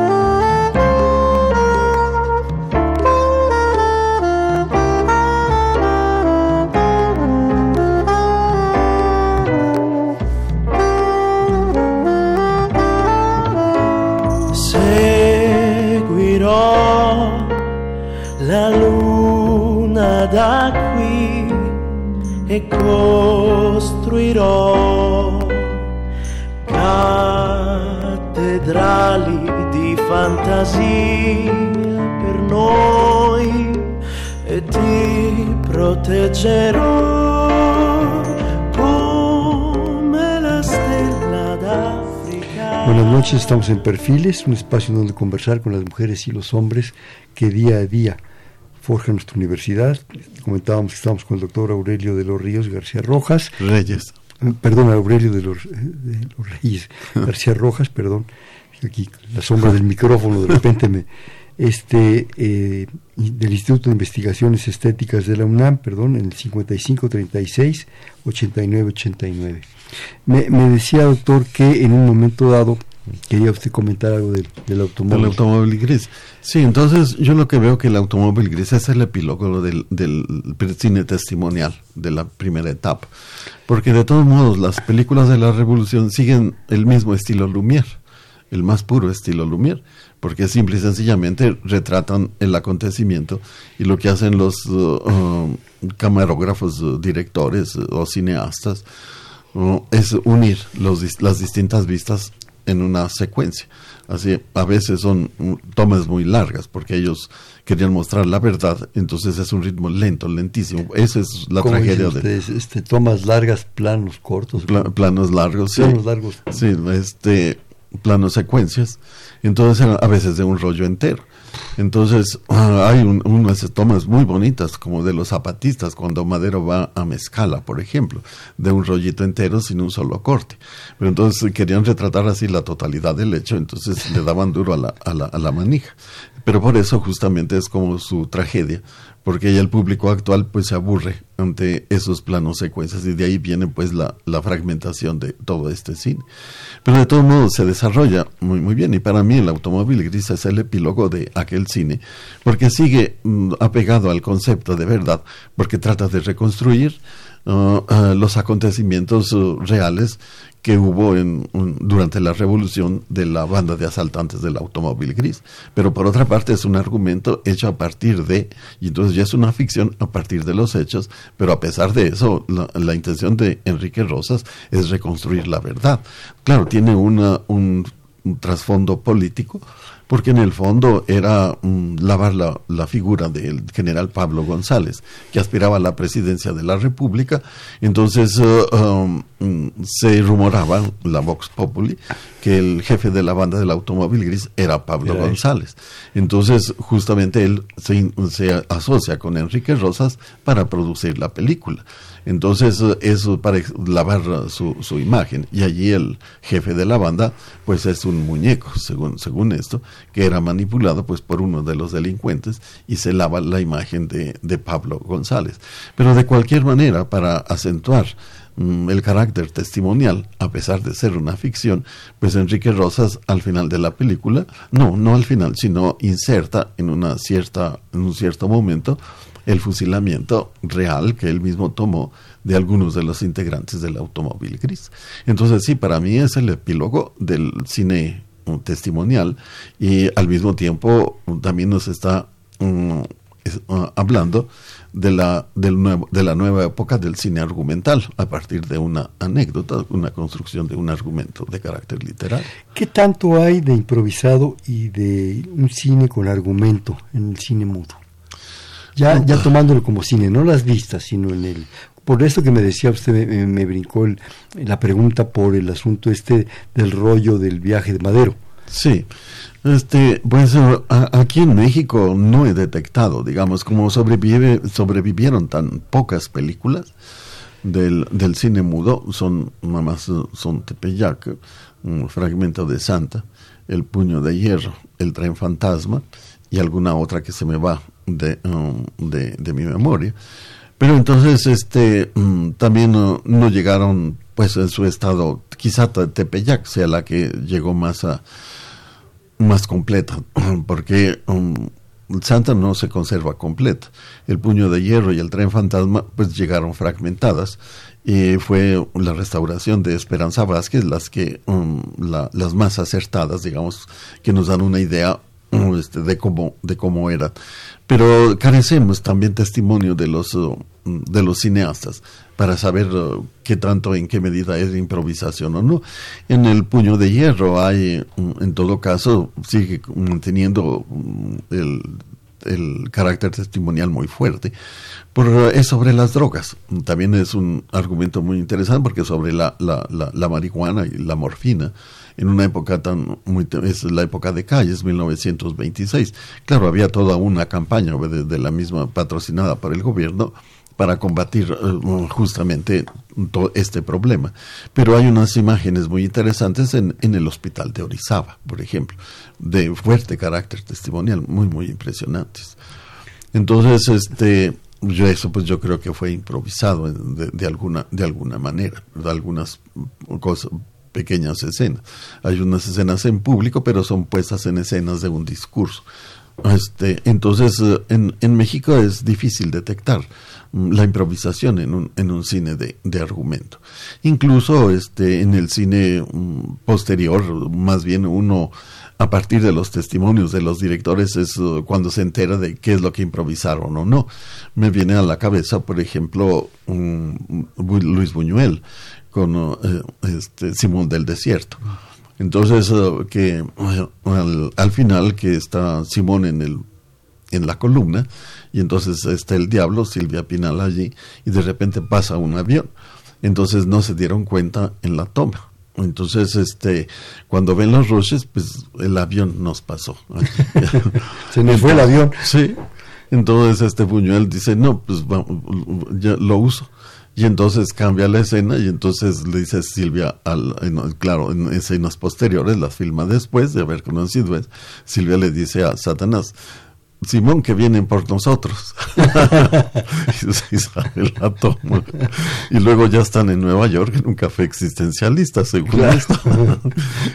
Speaker 4: E costruirò cattedrali di fantasia per noi e ti proteggerò la stella.
Speaker 2: Buenas noches, estamos en Perfiles, un espacio donde conversar con las mujeres y los hombres que día a día forja nuestra universidad. Comentábamos que estamos con el doctor Aurelio de los Ríos García Rojas.
Speaker 3: Reyes.
Speaker 2: Eh, perdón, Aurelio de los, de los Reyes García Rojas, perdón. Aquí la sombra del micrófono de repente me... Este, eh, del Instituto de Investigaciones Estéticas de la UNAM, perdón, en el 5536 8989. Me, me decía, doctor, que en un momento dado Quería usted comentar algo del, automóvil.
Speaker 3: Del automóvil gris. Sí, entonces yo lo que veo que el automóvil gris es el epílogo del, del cine testimonial de la primera etapa. Porque de todos modos las películas de la revolución siguen el mismo estilo Lumière, el más puro estilo Lumière, porque simple y sencillamente retratan el acontecimiento y lo que hacen los uh, uh, camarógrafos, uh, directores o cineastas es unir los, las distintas vistas en una secuencia. Así, a veces son tomas muy largas porque ellos querían mostrar la verdad, entonces es un ritmo lento, lentísimo. Esa es la tragedia
Speaker 2: de este, tomas largas, planos cortos.
Speaker 3: planos largos, sí.
Speaker 2: Planos largos.
Speaker 3: Sí, este planos secuencias. Entonces a veces de un rollo entero. Entonces, ah, hay unas tomas muy bonitas, como de los zapatistas, cuando Madero va a Mezcala, por ejemplo, de un rollito entero sin un solo corte. Pero entonces querían retratar así la totalidad del hecho, entonces le daban duro a la, a la, a la manija. Pero por eso justamente es como su tragedia, porque el público actual pues se aburre ante esos planos secuencias y de ahí viene pues la, fragmentación de todo este cine. Pero de todos modos se desarrolla muy muy bien y para mí el automóvil gris es el epílogo de aquel cine porque sigue mm, apegado al concepto de verdad, porque trata de reconstruir uh, los acontecimientos uh, reales que hubo en, durante la revolución de la banda de asaltantes del automóvil gris. Pero por otra parte es un argumento hecho a partir de, y entonces ya es una ficción a partir de los hechos, pero a pesar de eso, la, intención de Enrique Rosas es reconstruir la verdad. Claro, tiene una, un trasfondo político, porque en el fondo era mm, lavar la, la, figura del general Pablo González, que aspiraba a la presidencia de la República. Entonces uh, um, se rumoraba, la Vox Populi, que el jefe de la banda del automóvil gris era Pablo González. Entonces justamente él se, se asocia con Enrique Rosas para producir la película. Entonces, eso para lavar su, imagen. Y allí el jefe de la banda, pues es un muñeco, según, según esto. que era manipulado pues por uno de los delincuentes y se lava la imagen de, de Pablo González. Pero de cualquier manera, para acentuar mm, el carácter testimonial, a pesar de ser una ficción, pues Enrique Rosas al final de la película, no, no al final, sino inserta en una cierta, en un cierto momento, el fusilamiento real que él mismo tomó de algunos de los integrantes del automóvil gris. Entonces sí, para mí es el epílogo del cine uh, testimonial y al mismo tiempo uh, también nos está uh, hablando de la, del nuevo, de la nueva época del cine argumental a partir de una anécdota, una construcción de un argumento de carácter literal.
Speaker 2: ¿Qué tanto hay de improvisado y de un cine con argumento en el cine mudo? Ya, ya tomándolo como cine, no las vistas, sino en el... Por esto que me decía usted, me, brincó la pregunta por el asunto este del rollo del viaje de Madero.
Speaker 3: Sí, este, pues aquí en México no he detectado, digamos, como sobrevive, sobrevivieron tan pocas películas del, del cine mudo, son más son Tepeyac, un fragmento de Santa, El puño de hierro, El tren fantasma y alguna otra que se me va de, um, de, mi memoria. Pero entonces este mm, también no, llegaron pues en su estado, quizá Tepeyac sea la que llegó más a más completa, porque um, Santa no se conserva completa. El puño de hierro y el tren fantasma pues llegaron fragmentadas y fue la restauración de Esperanza Vázquez las que um, las más acertadas, digamos, que nos dan una idea este, de cómo de cómo era. Pero carecemos también testimonio de los uh, de los cineastas para saber uh, qué tanto en qué medida es improvisación o no. En el puño de hierro hay mm, en todo caso sigue manteniendo mm, el, el carácter testimonial muy fuerte. Por, uh, es sobre las drogas. También es un argumento muy interesante porque sobre la, la, la marihuana y la morfina en una época tan muy es la época de calles 1926 claro había toda una campaña de, la misma patrocinada por el gobierno para combatir eh, justamente este problema. Pero hay unas imágenes muy interesantes en, en, el hospital de Orizaba, por ejemplo, de fuerte carácter testimonial, muy, muy impresionantes. Entonces, este, yo eso pues yo creo que fue improvisado de, de alguna, de alguna manera, de algunas cosas, pequeñas escenas. Hay unas escenas en público, pero son puestas en escenas de un discurso. Este, entonces, eh, en, en México es difícil detectar mm, la improvisación en un, en un cine de, de argumento. Incluso este, en el cine mm, posterior, más bien uno a partir de los testimonios de los directores es uh, cuando se entera de qué es lo que improvisaron o no. Me viene a la cabeza, por ejemplo, Luis Buñuel con uh, este, Simón del Desierto. Entonces, uh, que al, final que está Simón en el en la columna y entonces está el diablo, Silvia Pinal allí y de repente pasa un avión. Entonces no se dieron cuenta en la toma. Entonces, este, cuando ven los roches, pues el avión nos pasó.
Speaker 2: Se nos fue el avión.
Speaker 3: Sí. Entonces este Buñuel dice, no, pues ya lo uso. Y entonces cambia la escena y entonces le dice Silvia, al, claro, en escenas posteriores, las filma después de haber conocido, Silvia le dice a Satanás, Simón que vienen por nosotros. y, luego ya están en Nueva York en un café existencialista, según esto.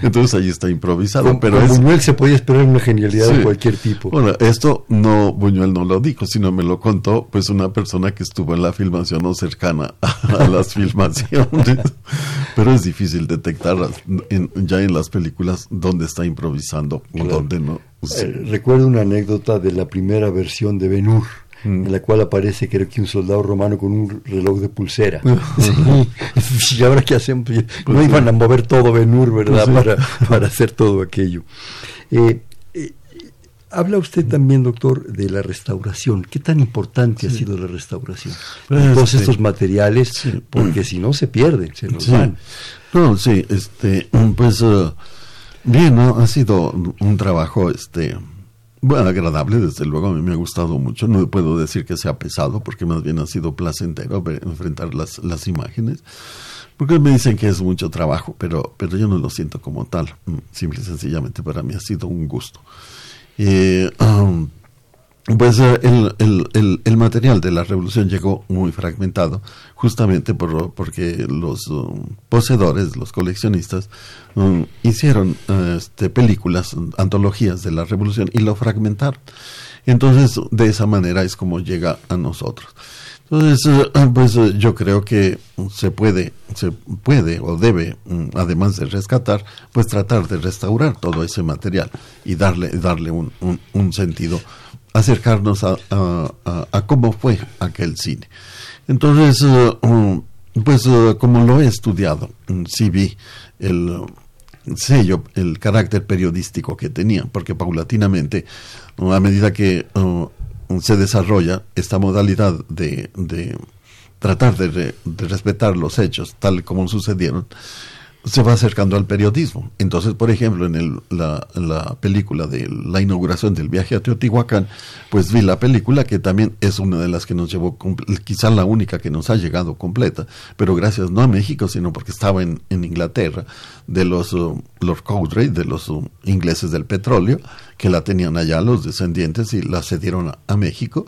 Speaker 3: Entonces ahí está improvisado. pero
Speaker 2: Buñuel se podía esperar una genialidad de cualquier tipo.
Speaker 3: Bueno, esto no, Buñuel no lo dijo, sino me lo contó pues una persona que estuvo en la filmación o cercana a, las filmaciones. pero es difícil detectar ya en las películas dónde está improvisando o dónde no.
Speaker 2: Eh, recuerdo una anécdota de la primera versión de Ben Hur, mm. en la cual aparece creo que un soldado romano con un reloj de pulsera. ¿Y ahora qué hacemos? Pues no iban a mover todo Ben Hur, ¿verdad? Para, para hacer todo aquello. Eh, eh, habla usted también, doctor, de la restauración. ¿Qué tan importante ha sido la restauración? Pues, Todos estos materiales, porque si no se pierden, se nos van.
Speaker 3: No, sí, este, pues... Uh, Bien, ¿no? ha sido un trabajo este bueno, agradable, desde luego, a mí me ha gustado mucho. No puedo decir que sea pesado, porque más bien ha sido placentero enfrentar las, las imágenes. Porque me dicen que es mucho trabajo, pero, pero yo no lo siento como tal. Mm, simple y sencillamente para mí ha sido un gusto. Eh, pues eh, el, el, el, material de la revolución llegó muy fragmentado, justamente por, porque los um, poseedores, los coleccionistas, um, hicieron este, películas, antologías de la revolución y lo fragmentaron. Entonces, de esa manera es como llega a nosotros. Entonces, eh, pues eh, yo creo que se puede, se puede o debe, mm, además de rescatar, pues tratar de restaurar todo ese material y darle, darle un, un sentido acercarnos a, a, cómo fue aquel cine. Entonces, eh, um, pues uh, como lo he estudiado, mm, sí vi el sello, el carácter periodístico que tenía, porque paulatinamente, uh, a medida que uh, se desarrolla esta modalidad de, de tratar de, de, respetar los hechos tal como sucedieron, se va acercando al periodismo. Entonces, por ejemplo, en el, la, la, película de la inauguración del viaje a Teotihuacán, pues vi la película que también es una de las que nos llevó, quizá la única que nos ha llegado completa, pero gracias no a México, sino porque estaba en, en Inglaterra, de los uh, Lord Cowdray, de los uh, ingleses del petróleo, que la tenían allá los descendientes y la cedieron a México.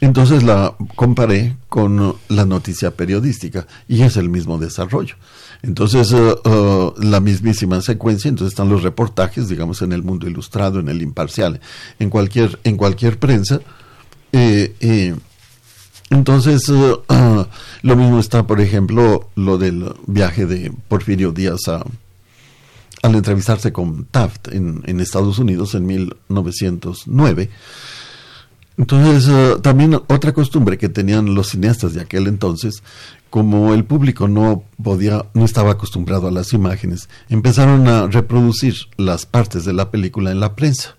Speaker 3: Entonces la comparé con uh, la noticia periodística y es el mismo desarrollo. Entonces, uh, uh, la mismísima secuencia, entonces están los reportajes, digamos, en el mundo ilustrado, en el imparcial, en cualquier, en cualquier prensa. Eh, eh, entonces, lo mismo está, por ejemplo, lo del viaje de Porfirio Díaz a, al entrevistarse con Taft en, en Estados Unidos en 1909 entonces, eh, también otra costumbre que tenían los cineastas de aquel entonces, como el público no podía, no estaba acostumbrado a las imágenes, empezaron a reproducir las partes de la película en la prensa.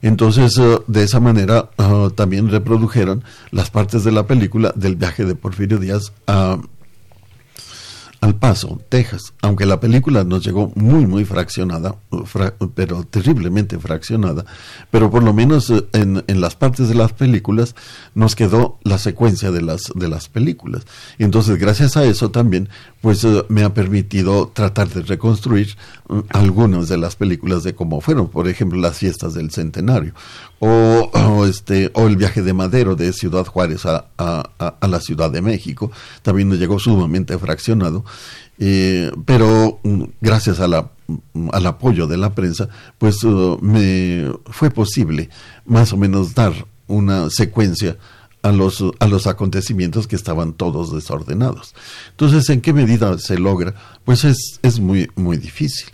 Speaker 3: Entonces, eh, de esa manera, eh, también reprodujeron las partes de la película del viaje de Porfirio Díaz a al Paso, Texas, aunque la película nos llegó muy, muy fraccionada, pero terriblemente fraccionada, pero por lo menos eh, en, en, las partes de las películas nos quedó la secuencia de las, de las películas. Y entonces, gracias a eso también, pues eh, me ha permitido tratar de reconstruir mm, algunas de las películas de cómo fueron, por ejemplo, las fiestas del centenario, o, este, o el viaje de Madero de Ciudad Juárez a, a, a la Ciudad de México, también nos llegó sumamente fraccionado eh, pero mm, gracias a la, mm, al apoyo de la prensa, pues uh, me fue posible más o menos dar una secuencia a los, a los acontecimientos que estaban todos desordenados. Entonces, ¿en qué medida se logra? Pues es, es muy, muy difícil.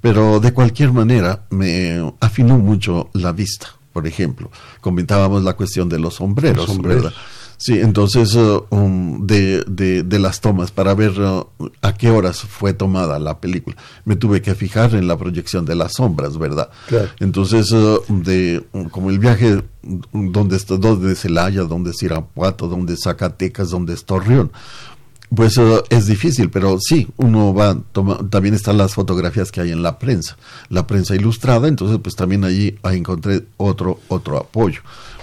Speaker 3: Pero de cualquier manera me afinó mucho la vista, por ejemplo. Comentábamos la cuestión de los sombreros, los sombreros. Sí, entonces uh, um, de, de, las tomas para ver uh, a qué horas fue tomada la película. Me tuve que fijar en la proyección de las sombras, ¿verdad? Entonces, uh, de como el viaje donde, donde es Celaya, donde es Irapuato, donde es Zacatecas, donde es Torreón. Pues es difícil, pero sí, uno va, toma, también están las fotografías que hay en la prensa, la prensa ilustrada, entonces pues también allí encontré otro, otro apoyo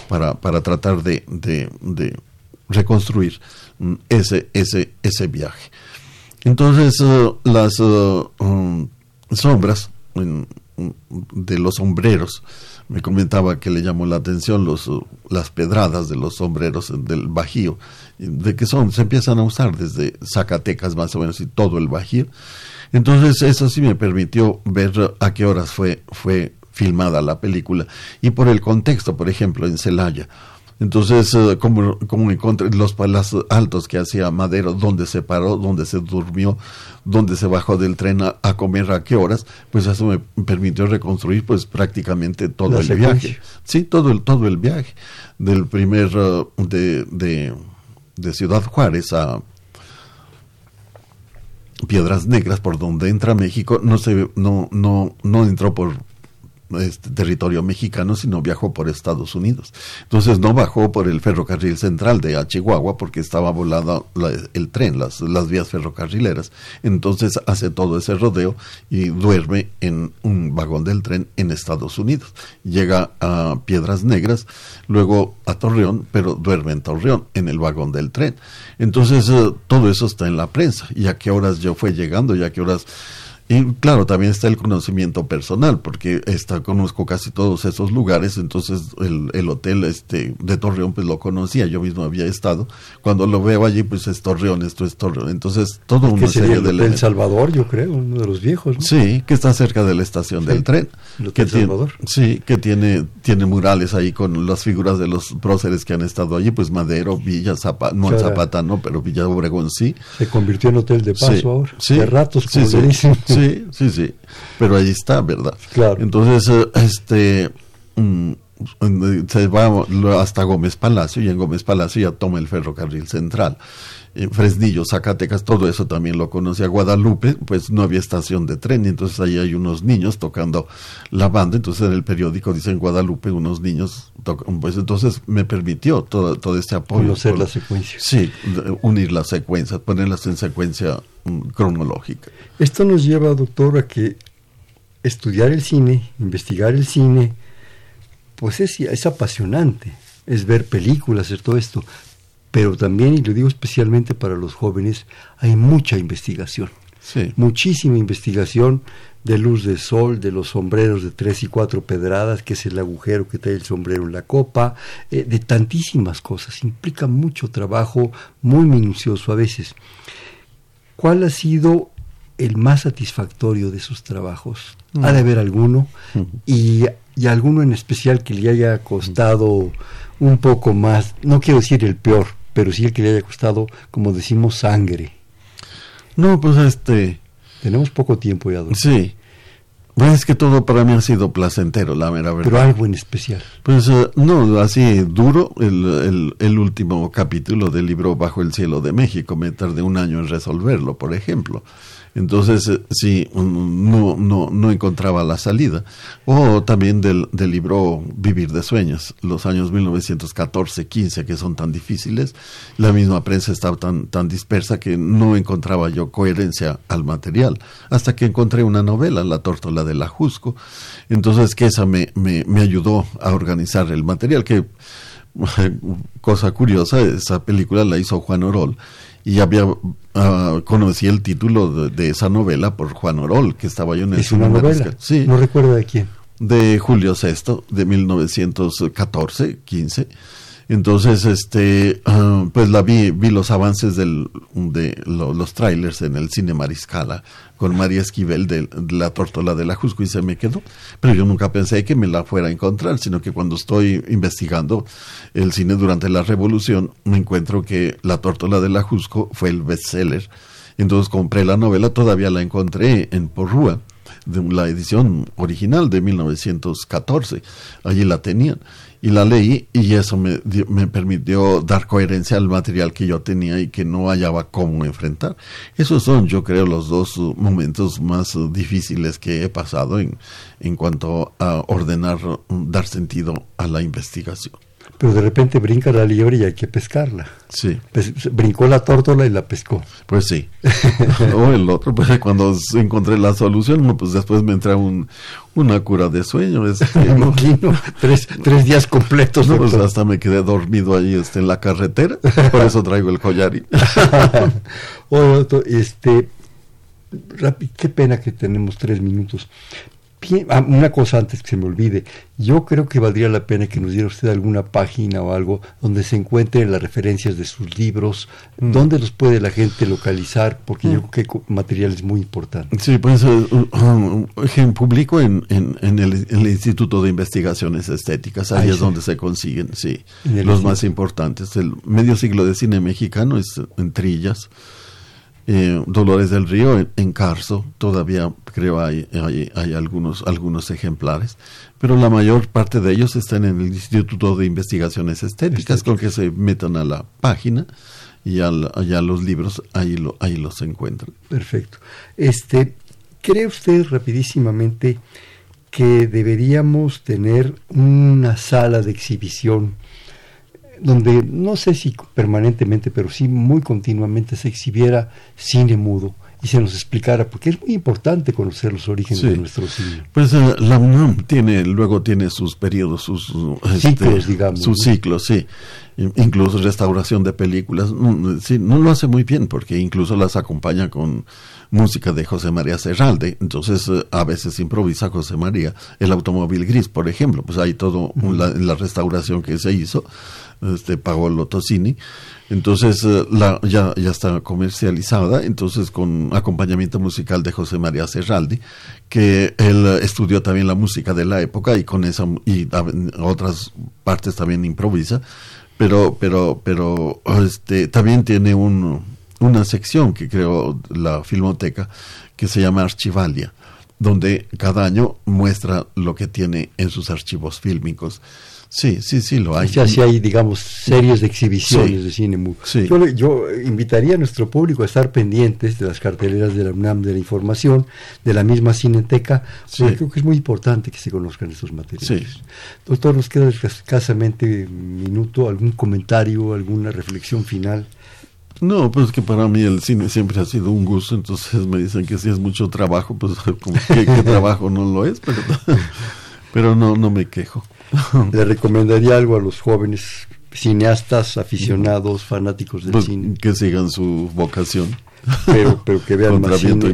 Speaker 3: para, para tratar de, de, de reconstruir mm, ese, ese, ese viaje. Entonces, uh, las uh, um, sombras mm, de los sombreros, me comentaba que le llamó la atención los, uh, las pedradas de los sombreros del Bajío, de que son, se empiezan a usar desde Zacatecas más o menos y todo el Bajío. Entonces, eso sí me permitió ver a qué horas fue, fue filmada la película y por el contexto, por ejemplo, en Celaya entonces, eh, como, como encontré los palazos altos que hacía Madero, donde se paró, donde se durmió, donde se bajó del tren a, comer, a qué horas, pues eso me permitió reconstruir pues prácticamente todo el viaje. Sí, todo el, todo el viaje. Del primer, eh, de, de, de Ciudad Juárez a Piedras Negras, por donde entra México, no se, no, no, no entró por este, territorio mexicano, sino viajó por Estados Unidos. Entonces no bajó por el ferrocarril central de Chihuahua porque estaba volado el tren, las, las vías ferrocarrileras. Entonces hace todo ese rodeo y duerme en un vagón del tren en Estados Unidos. Llega a Piedras Negras, luego a Torreón, pero duerme en Torreón, en el vagón del tren. Entonces eh, todo eso está en la prensa. Y a qué horas yo fue llegando, y a qué horas y claro, también está el conocimiento personal, porque está, conozco casi todos esos lugares, entonces el, el, hotel este de Torreón pues lo conocía, yo mismo había estado. Cuando lo veo allí, pues es Torreón, esto es Torreón. Entonces, todo
Speaker 2: una serie de... El Salvador, yo creo, uno de los viejos.
Speaker 3: Sí, que está cerca de la estación del tren.
Speaker 2: que tiene,
Speaker 3: Salvador. Sí, que tiene, tiene murales ahí con las figuras de los próceres que han estado allí, pues Madero, Villa Zapata, no Zapata no, pero Villa Obregón sí.
Speaker 2: Se convirtió en hotel de paso ahora,
Speaker 3: sí,
Speaker 2: de ratos,
Speaker 3: como sí, dicen. Sí, sí, sí. Pero ahí está, ¿verdad?
Speaker 2: Claro.
Speaker 3: Entonces, eh, este mm, se va hasta Gómez Palacio y en Gómez Palacio ya toma el ferrocarril central. En Fresnillo, Zacatecas, todo eso también lo conocía. Guadalupe, pues no había estación de tren, y entonces ahí hay unos niños tocando la banda. Entonces en el periódico dicen Guadalupe, unos niños tocan. Pues entonces me permitió todo, todo este apoyo.
Speaker 2: Conocer la secuencia.
Speaker 3: Sí, unir las secuencias, ponerlas en secuencia um, cronológica.
Speaker 2: Esto nos lleva, doctor, a que estudiar el cine, investigar el cine, pues es, es apasionante, es ver películas, hacer todo esto, pero también, y lo digo especialmente para los jóvenes, hay mucha investigación.
Speaker 3: Sí.
Speaker 2: Muchísima investigación de luz de sol, de los sombreros de tres y cuatro pedradas, que es el agujero que trae el sombrero en la copa, eh, de tantísimas cosas. Implica mucho trabajo, muy minucioso a veces. ¿Cuál ha sido el más satisfactorio de sus trabajos? Mm. Ha de haber alguno, mm. y, y, alguno en especial que le haya costado un poco más, no quiero decir el peor, pero sí el que le haya costado, como decimos, sangre.
Speaker 3: No, pues este...
Speaker 2: Tenemos poco tiempo ya, doctor.
Speaker 3: Sí. Pues es que todo para mí ha sido placentero, la mera verdad.
Speaker 2: Pero algo en especial.
Speaker 3: Pues uh, no, así duro, el, el, el, último capítulo del libro Bajo el Cielo de México, me tardé un año en resolverlo, por ejemplo. Entonces, eh, sí, no, no, no encontraba la salida. O también del, del libro Vivir de Sueños, los años 1914-15, que son tan difíciles. La misma prensa estaba tan, tan dispersa que no encontraba yo coherencia al material. Hasta que encontré una novela, La Tórtola de la Jusco. Entonces, que esa me, me, me ayudó a organizar el material, que cosa curiosa, esa película la hizo Juan Orol y había uh, conocí el título de, de, esa novela por Juan Orol, que estaba yo en el
Speaker 2: ¿Es una novela?
Speaker 3: Sí.
Speaker 2: No recuerdo de quién.
Speaker 3: De Julio VI, de 1914, 15. Entonces, este, uh, pues la vi, vi los avances de lo, los trailers en el cine Mariscala con María Esquivel de, La Tórtola de la Jusco y se me quedó. Pero yo nunca pensé que me la fuera a encontrar, sino que cuando estoy investigando el cine durante la Revolución, me encuentro que La Tórtola de la Jusco fue el bestseller. Entonces compré la novela, todavía la encontré en Porrúa de la edición original de 1914. Allí la tenían y la leí y eso me, me, permitió dar coherencia al material que yo tenía y que no hallaba cómo enfrentar. Esos son, yo creo, los dos momentos más difíciles que he pasado en, en cuanto a ordenar, dar sentido a la investigación
Speaker 2: pero de repente brinca la liebre y hay que pescarla.
Speaker 3: Sí.
Speaker 2: Pues, brincó la tórtola y la pescó.
Speaker 3: Pues sí. o el otro, pues cuando encontré la solución, pues después me entra un, una cura de sueño. Este,
Speaker 2: ¿no? tres, tres días completos.
Speaker 3: No, pues hasta me quedé dormido ahí este, en la carretera, por eso traigo el collar.
Speaker 2: Oye, doctor, este, qué pena que tenemos tres minutos. Ah, una cosa antes que se me olvide, yo creo que valdría la pena que nos diera usted alguna página o algo donde se encuentren las referencias de sus libros, mm. dónde los puede la gente localizar, porque mm. yo creo que material es muy importante.
Speaker 3: Sí, pues publico en, en, en, el, en, el, Instituto de Investigaciones Estéticas, ahí, ahí es sí. donde se consiguen, sí, los más importantes. El medio siglo de cine mexicano es en Trillas. Eh, Dolores del Río en, en, Carso, todavía creo hay, hay, hay, algunos, algunos ejemplares, pero la mayor parte de ellos están en el Instituto de Investigaciones Estéticas, con que se metan a la página y al, allá los libros, ahí, lo, ahí los encuentran.
Speaker 2: Perfecto. Este, ¿Cree usted rapidísimamente que deberíamos tener una sala de exhibición donde no sé si permanentemente, pero sí muy continuamente se exhibiera cine mudo y se nos explicara, porque es muy importante conocer los orígenes de nuestro cine.
Speaker 3: Pues eh, la UNAM tiene, luego tiene sus periodos, sus
Speaker 2: este, ciclos, digamos.
Speaker 3: Sus ciclos, sí. Incluso restauración de películas. Sí, no lo hace muy bien, porque incluso las acompaña con música de José María Serralde. Entonces, eh, a veces improvisa José María. El automóvil gris, por ejemplo, pues hay todo la, la restauración que se hizo este, pagó Lotosini. Entonces eh, ya está comercializada, entonces con acompañamiento musical de José María Serraldi, que él estudió también la música de la época y con esa y otras partes también improvisa, pero pero pero este también tiene un, una sección que creó la Filmoteca que se llama Archivalia, donde cada año muestra lo que tiene en sus archivos fílmicos. Sí, sí, sí, lo hay.
Speaker 2: O sea, hay, digamos, series de exhibiciones de cine mudo. Yo, invitaría a nuestro público a estar pendientes de las carteleras de la UNAM de la información, de la misma Cineteca, porque creo que es muy importante que se conozcan estos materiales. Doctor, nos queda escasamente un minuto, algún comentario, alguna reflexión final.
Speaker 3: No, pues que para mí el cine siempre ha sido un gusto, entonces me dicen que si es mucho trabajo, pues como que, trabajo no lo es, pero, pero no, no me quejo.
Speaker 2: ¿Le recomendaría algo a los jóvenes cineastas, aficionados, fanáticos del
Speaker 3: pues,
Speaker 2: cine?
Speaker 3: Que sigan su vocación.
Speaker 2: Pero, pero que vean más cine,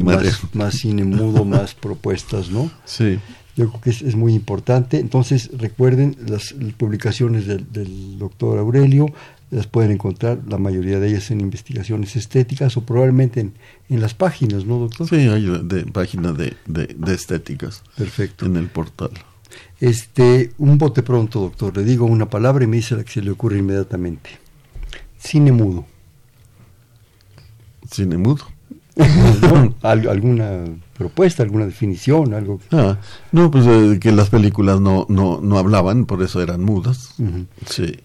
Speaker 2: más, cine mudo, más propuestas, ¿no?
Speaker 3: Sí.
Speaker 2: Yo creo que es, muy importante. Entonces, recuerden las, publicaciones del, doctor Aurelio, las pueden encontrar, la mayoría de ellas en investigaciones estéticas o probablemente en, en las páginas, ¿no, doctor?
Speaker 3: Sí, hay de, página de, de, de estéticas.
Speaker 2: Perfecto.
Speaker 3: En el portal.
Speaker 2: Este, un bote pronto, doctor. Le digo una palabra y me dice la que se le ocurre inmediatamente. Cine mudo.
Speaker 3: Cine mudo.
Speaker 2: ¿Alguna propuesta, alguna definición, algo?
Speaker 3: Ah, no, pues eh, que las películas no, no, no hablaban, por eso eran mudas. Sí.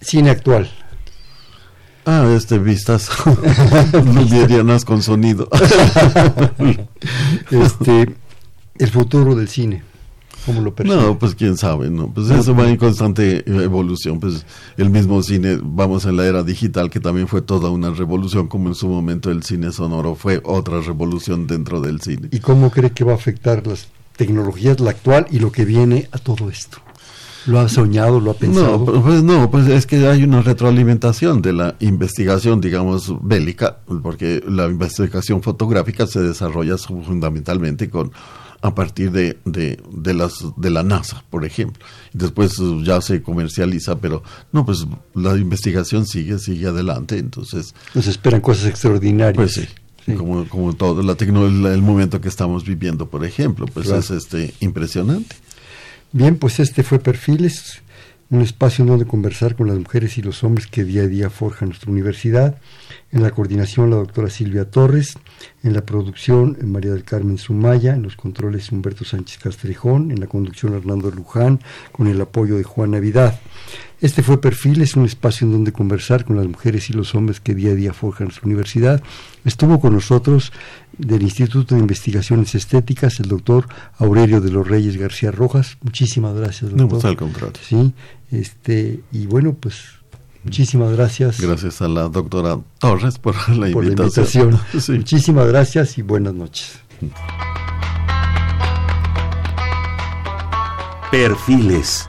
Speaker 2: Cine actual.
Speaker 3: Ah, este, vistas más con sonido.
Speaker 2: este, el futuro del cine.
Speaker 3: No, pues quién sabe, no, pues eso va en constante evolución, pues el mismo cine, vamos en la era digital que también fue toda una revolución, como en su momento el cine sonoro fue otra revolución dentro del cine.
Speaker 2: ¿Y cómo cree que va a afectar las tecnologías, la actual y lo que viene a todo esto? ¿Lo ha soñado, lo ha pensado?
Speaker 3: No, pues no, pues es que hay una retroalimentación de la investigación, digamos, bélica, porque la investigación fotográfica se desarrolla fundamentalmente con a partir de, de, las, de la NASA, por ejemplo. Después uh, ya se comercializa, pero no, pues la investigación sigue, sigue adelante, entonces...
Speaker 2: Nos esperan cosas extraordinarias.
Speaker 3: Pues sí. Como, como todo la tecnología, el momento que estamos viviendo, por ejemplo, pues es este impresionante.
Speaker 2: Bien, pues este fue Perfiles, un espacio en donde conversar con las mujeres y los hombres que día a día forjan nuestra universidad. En la coordinación la doctora Silvia Torres, en la producción María del Carmen Sumaya, en los controles Humberto Sánchez Castrejón, en la conducción Hernando Luján, con el apoyo de Juan Navidad. Este fue Perfil, es un espacio en donde conversar con las mujeres y los hombres que día a día forjan su universidad. Estuvo con nosotros del Instituto de Investigaciones Estéticas el doctor Aurelio de los Reyes García Rojas. Muchísimas gracias, doctor.
Speaker 3: No, pues al contrario.
Speaker 2: Sí, este, y bueno, pues Muchísimas gracias.
Speaker 3: Gracias a la doctora Torres por la invitación.
Speaker 2: Muchísimas gracias y buenas noches.
Speaker 1: Perfiles,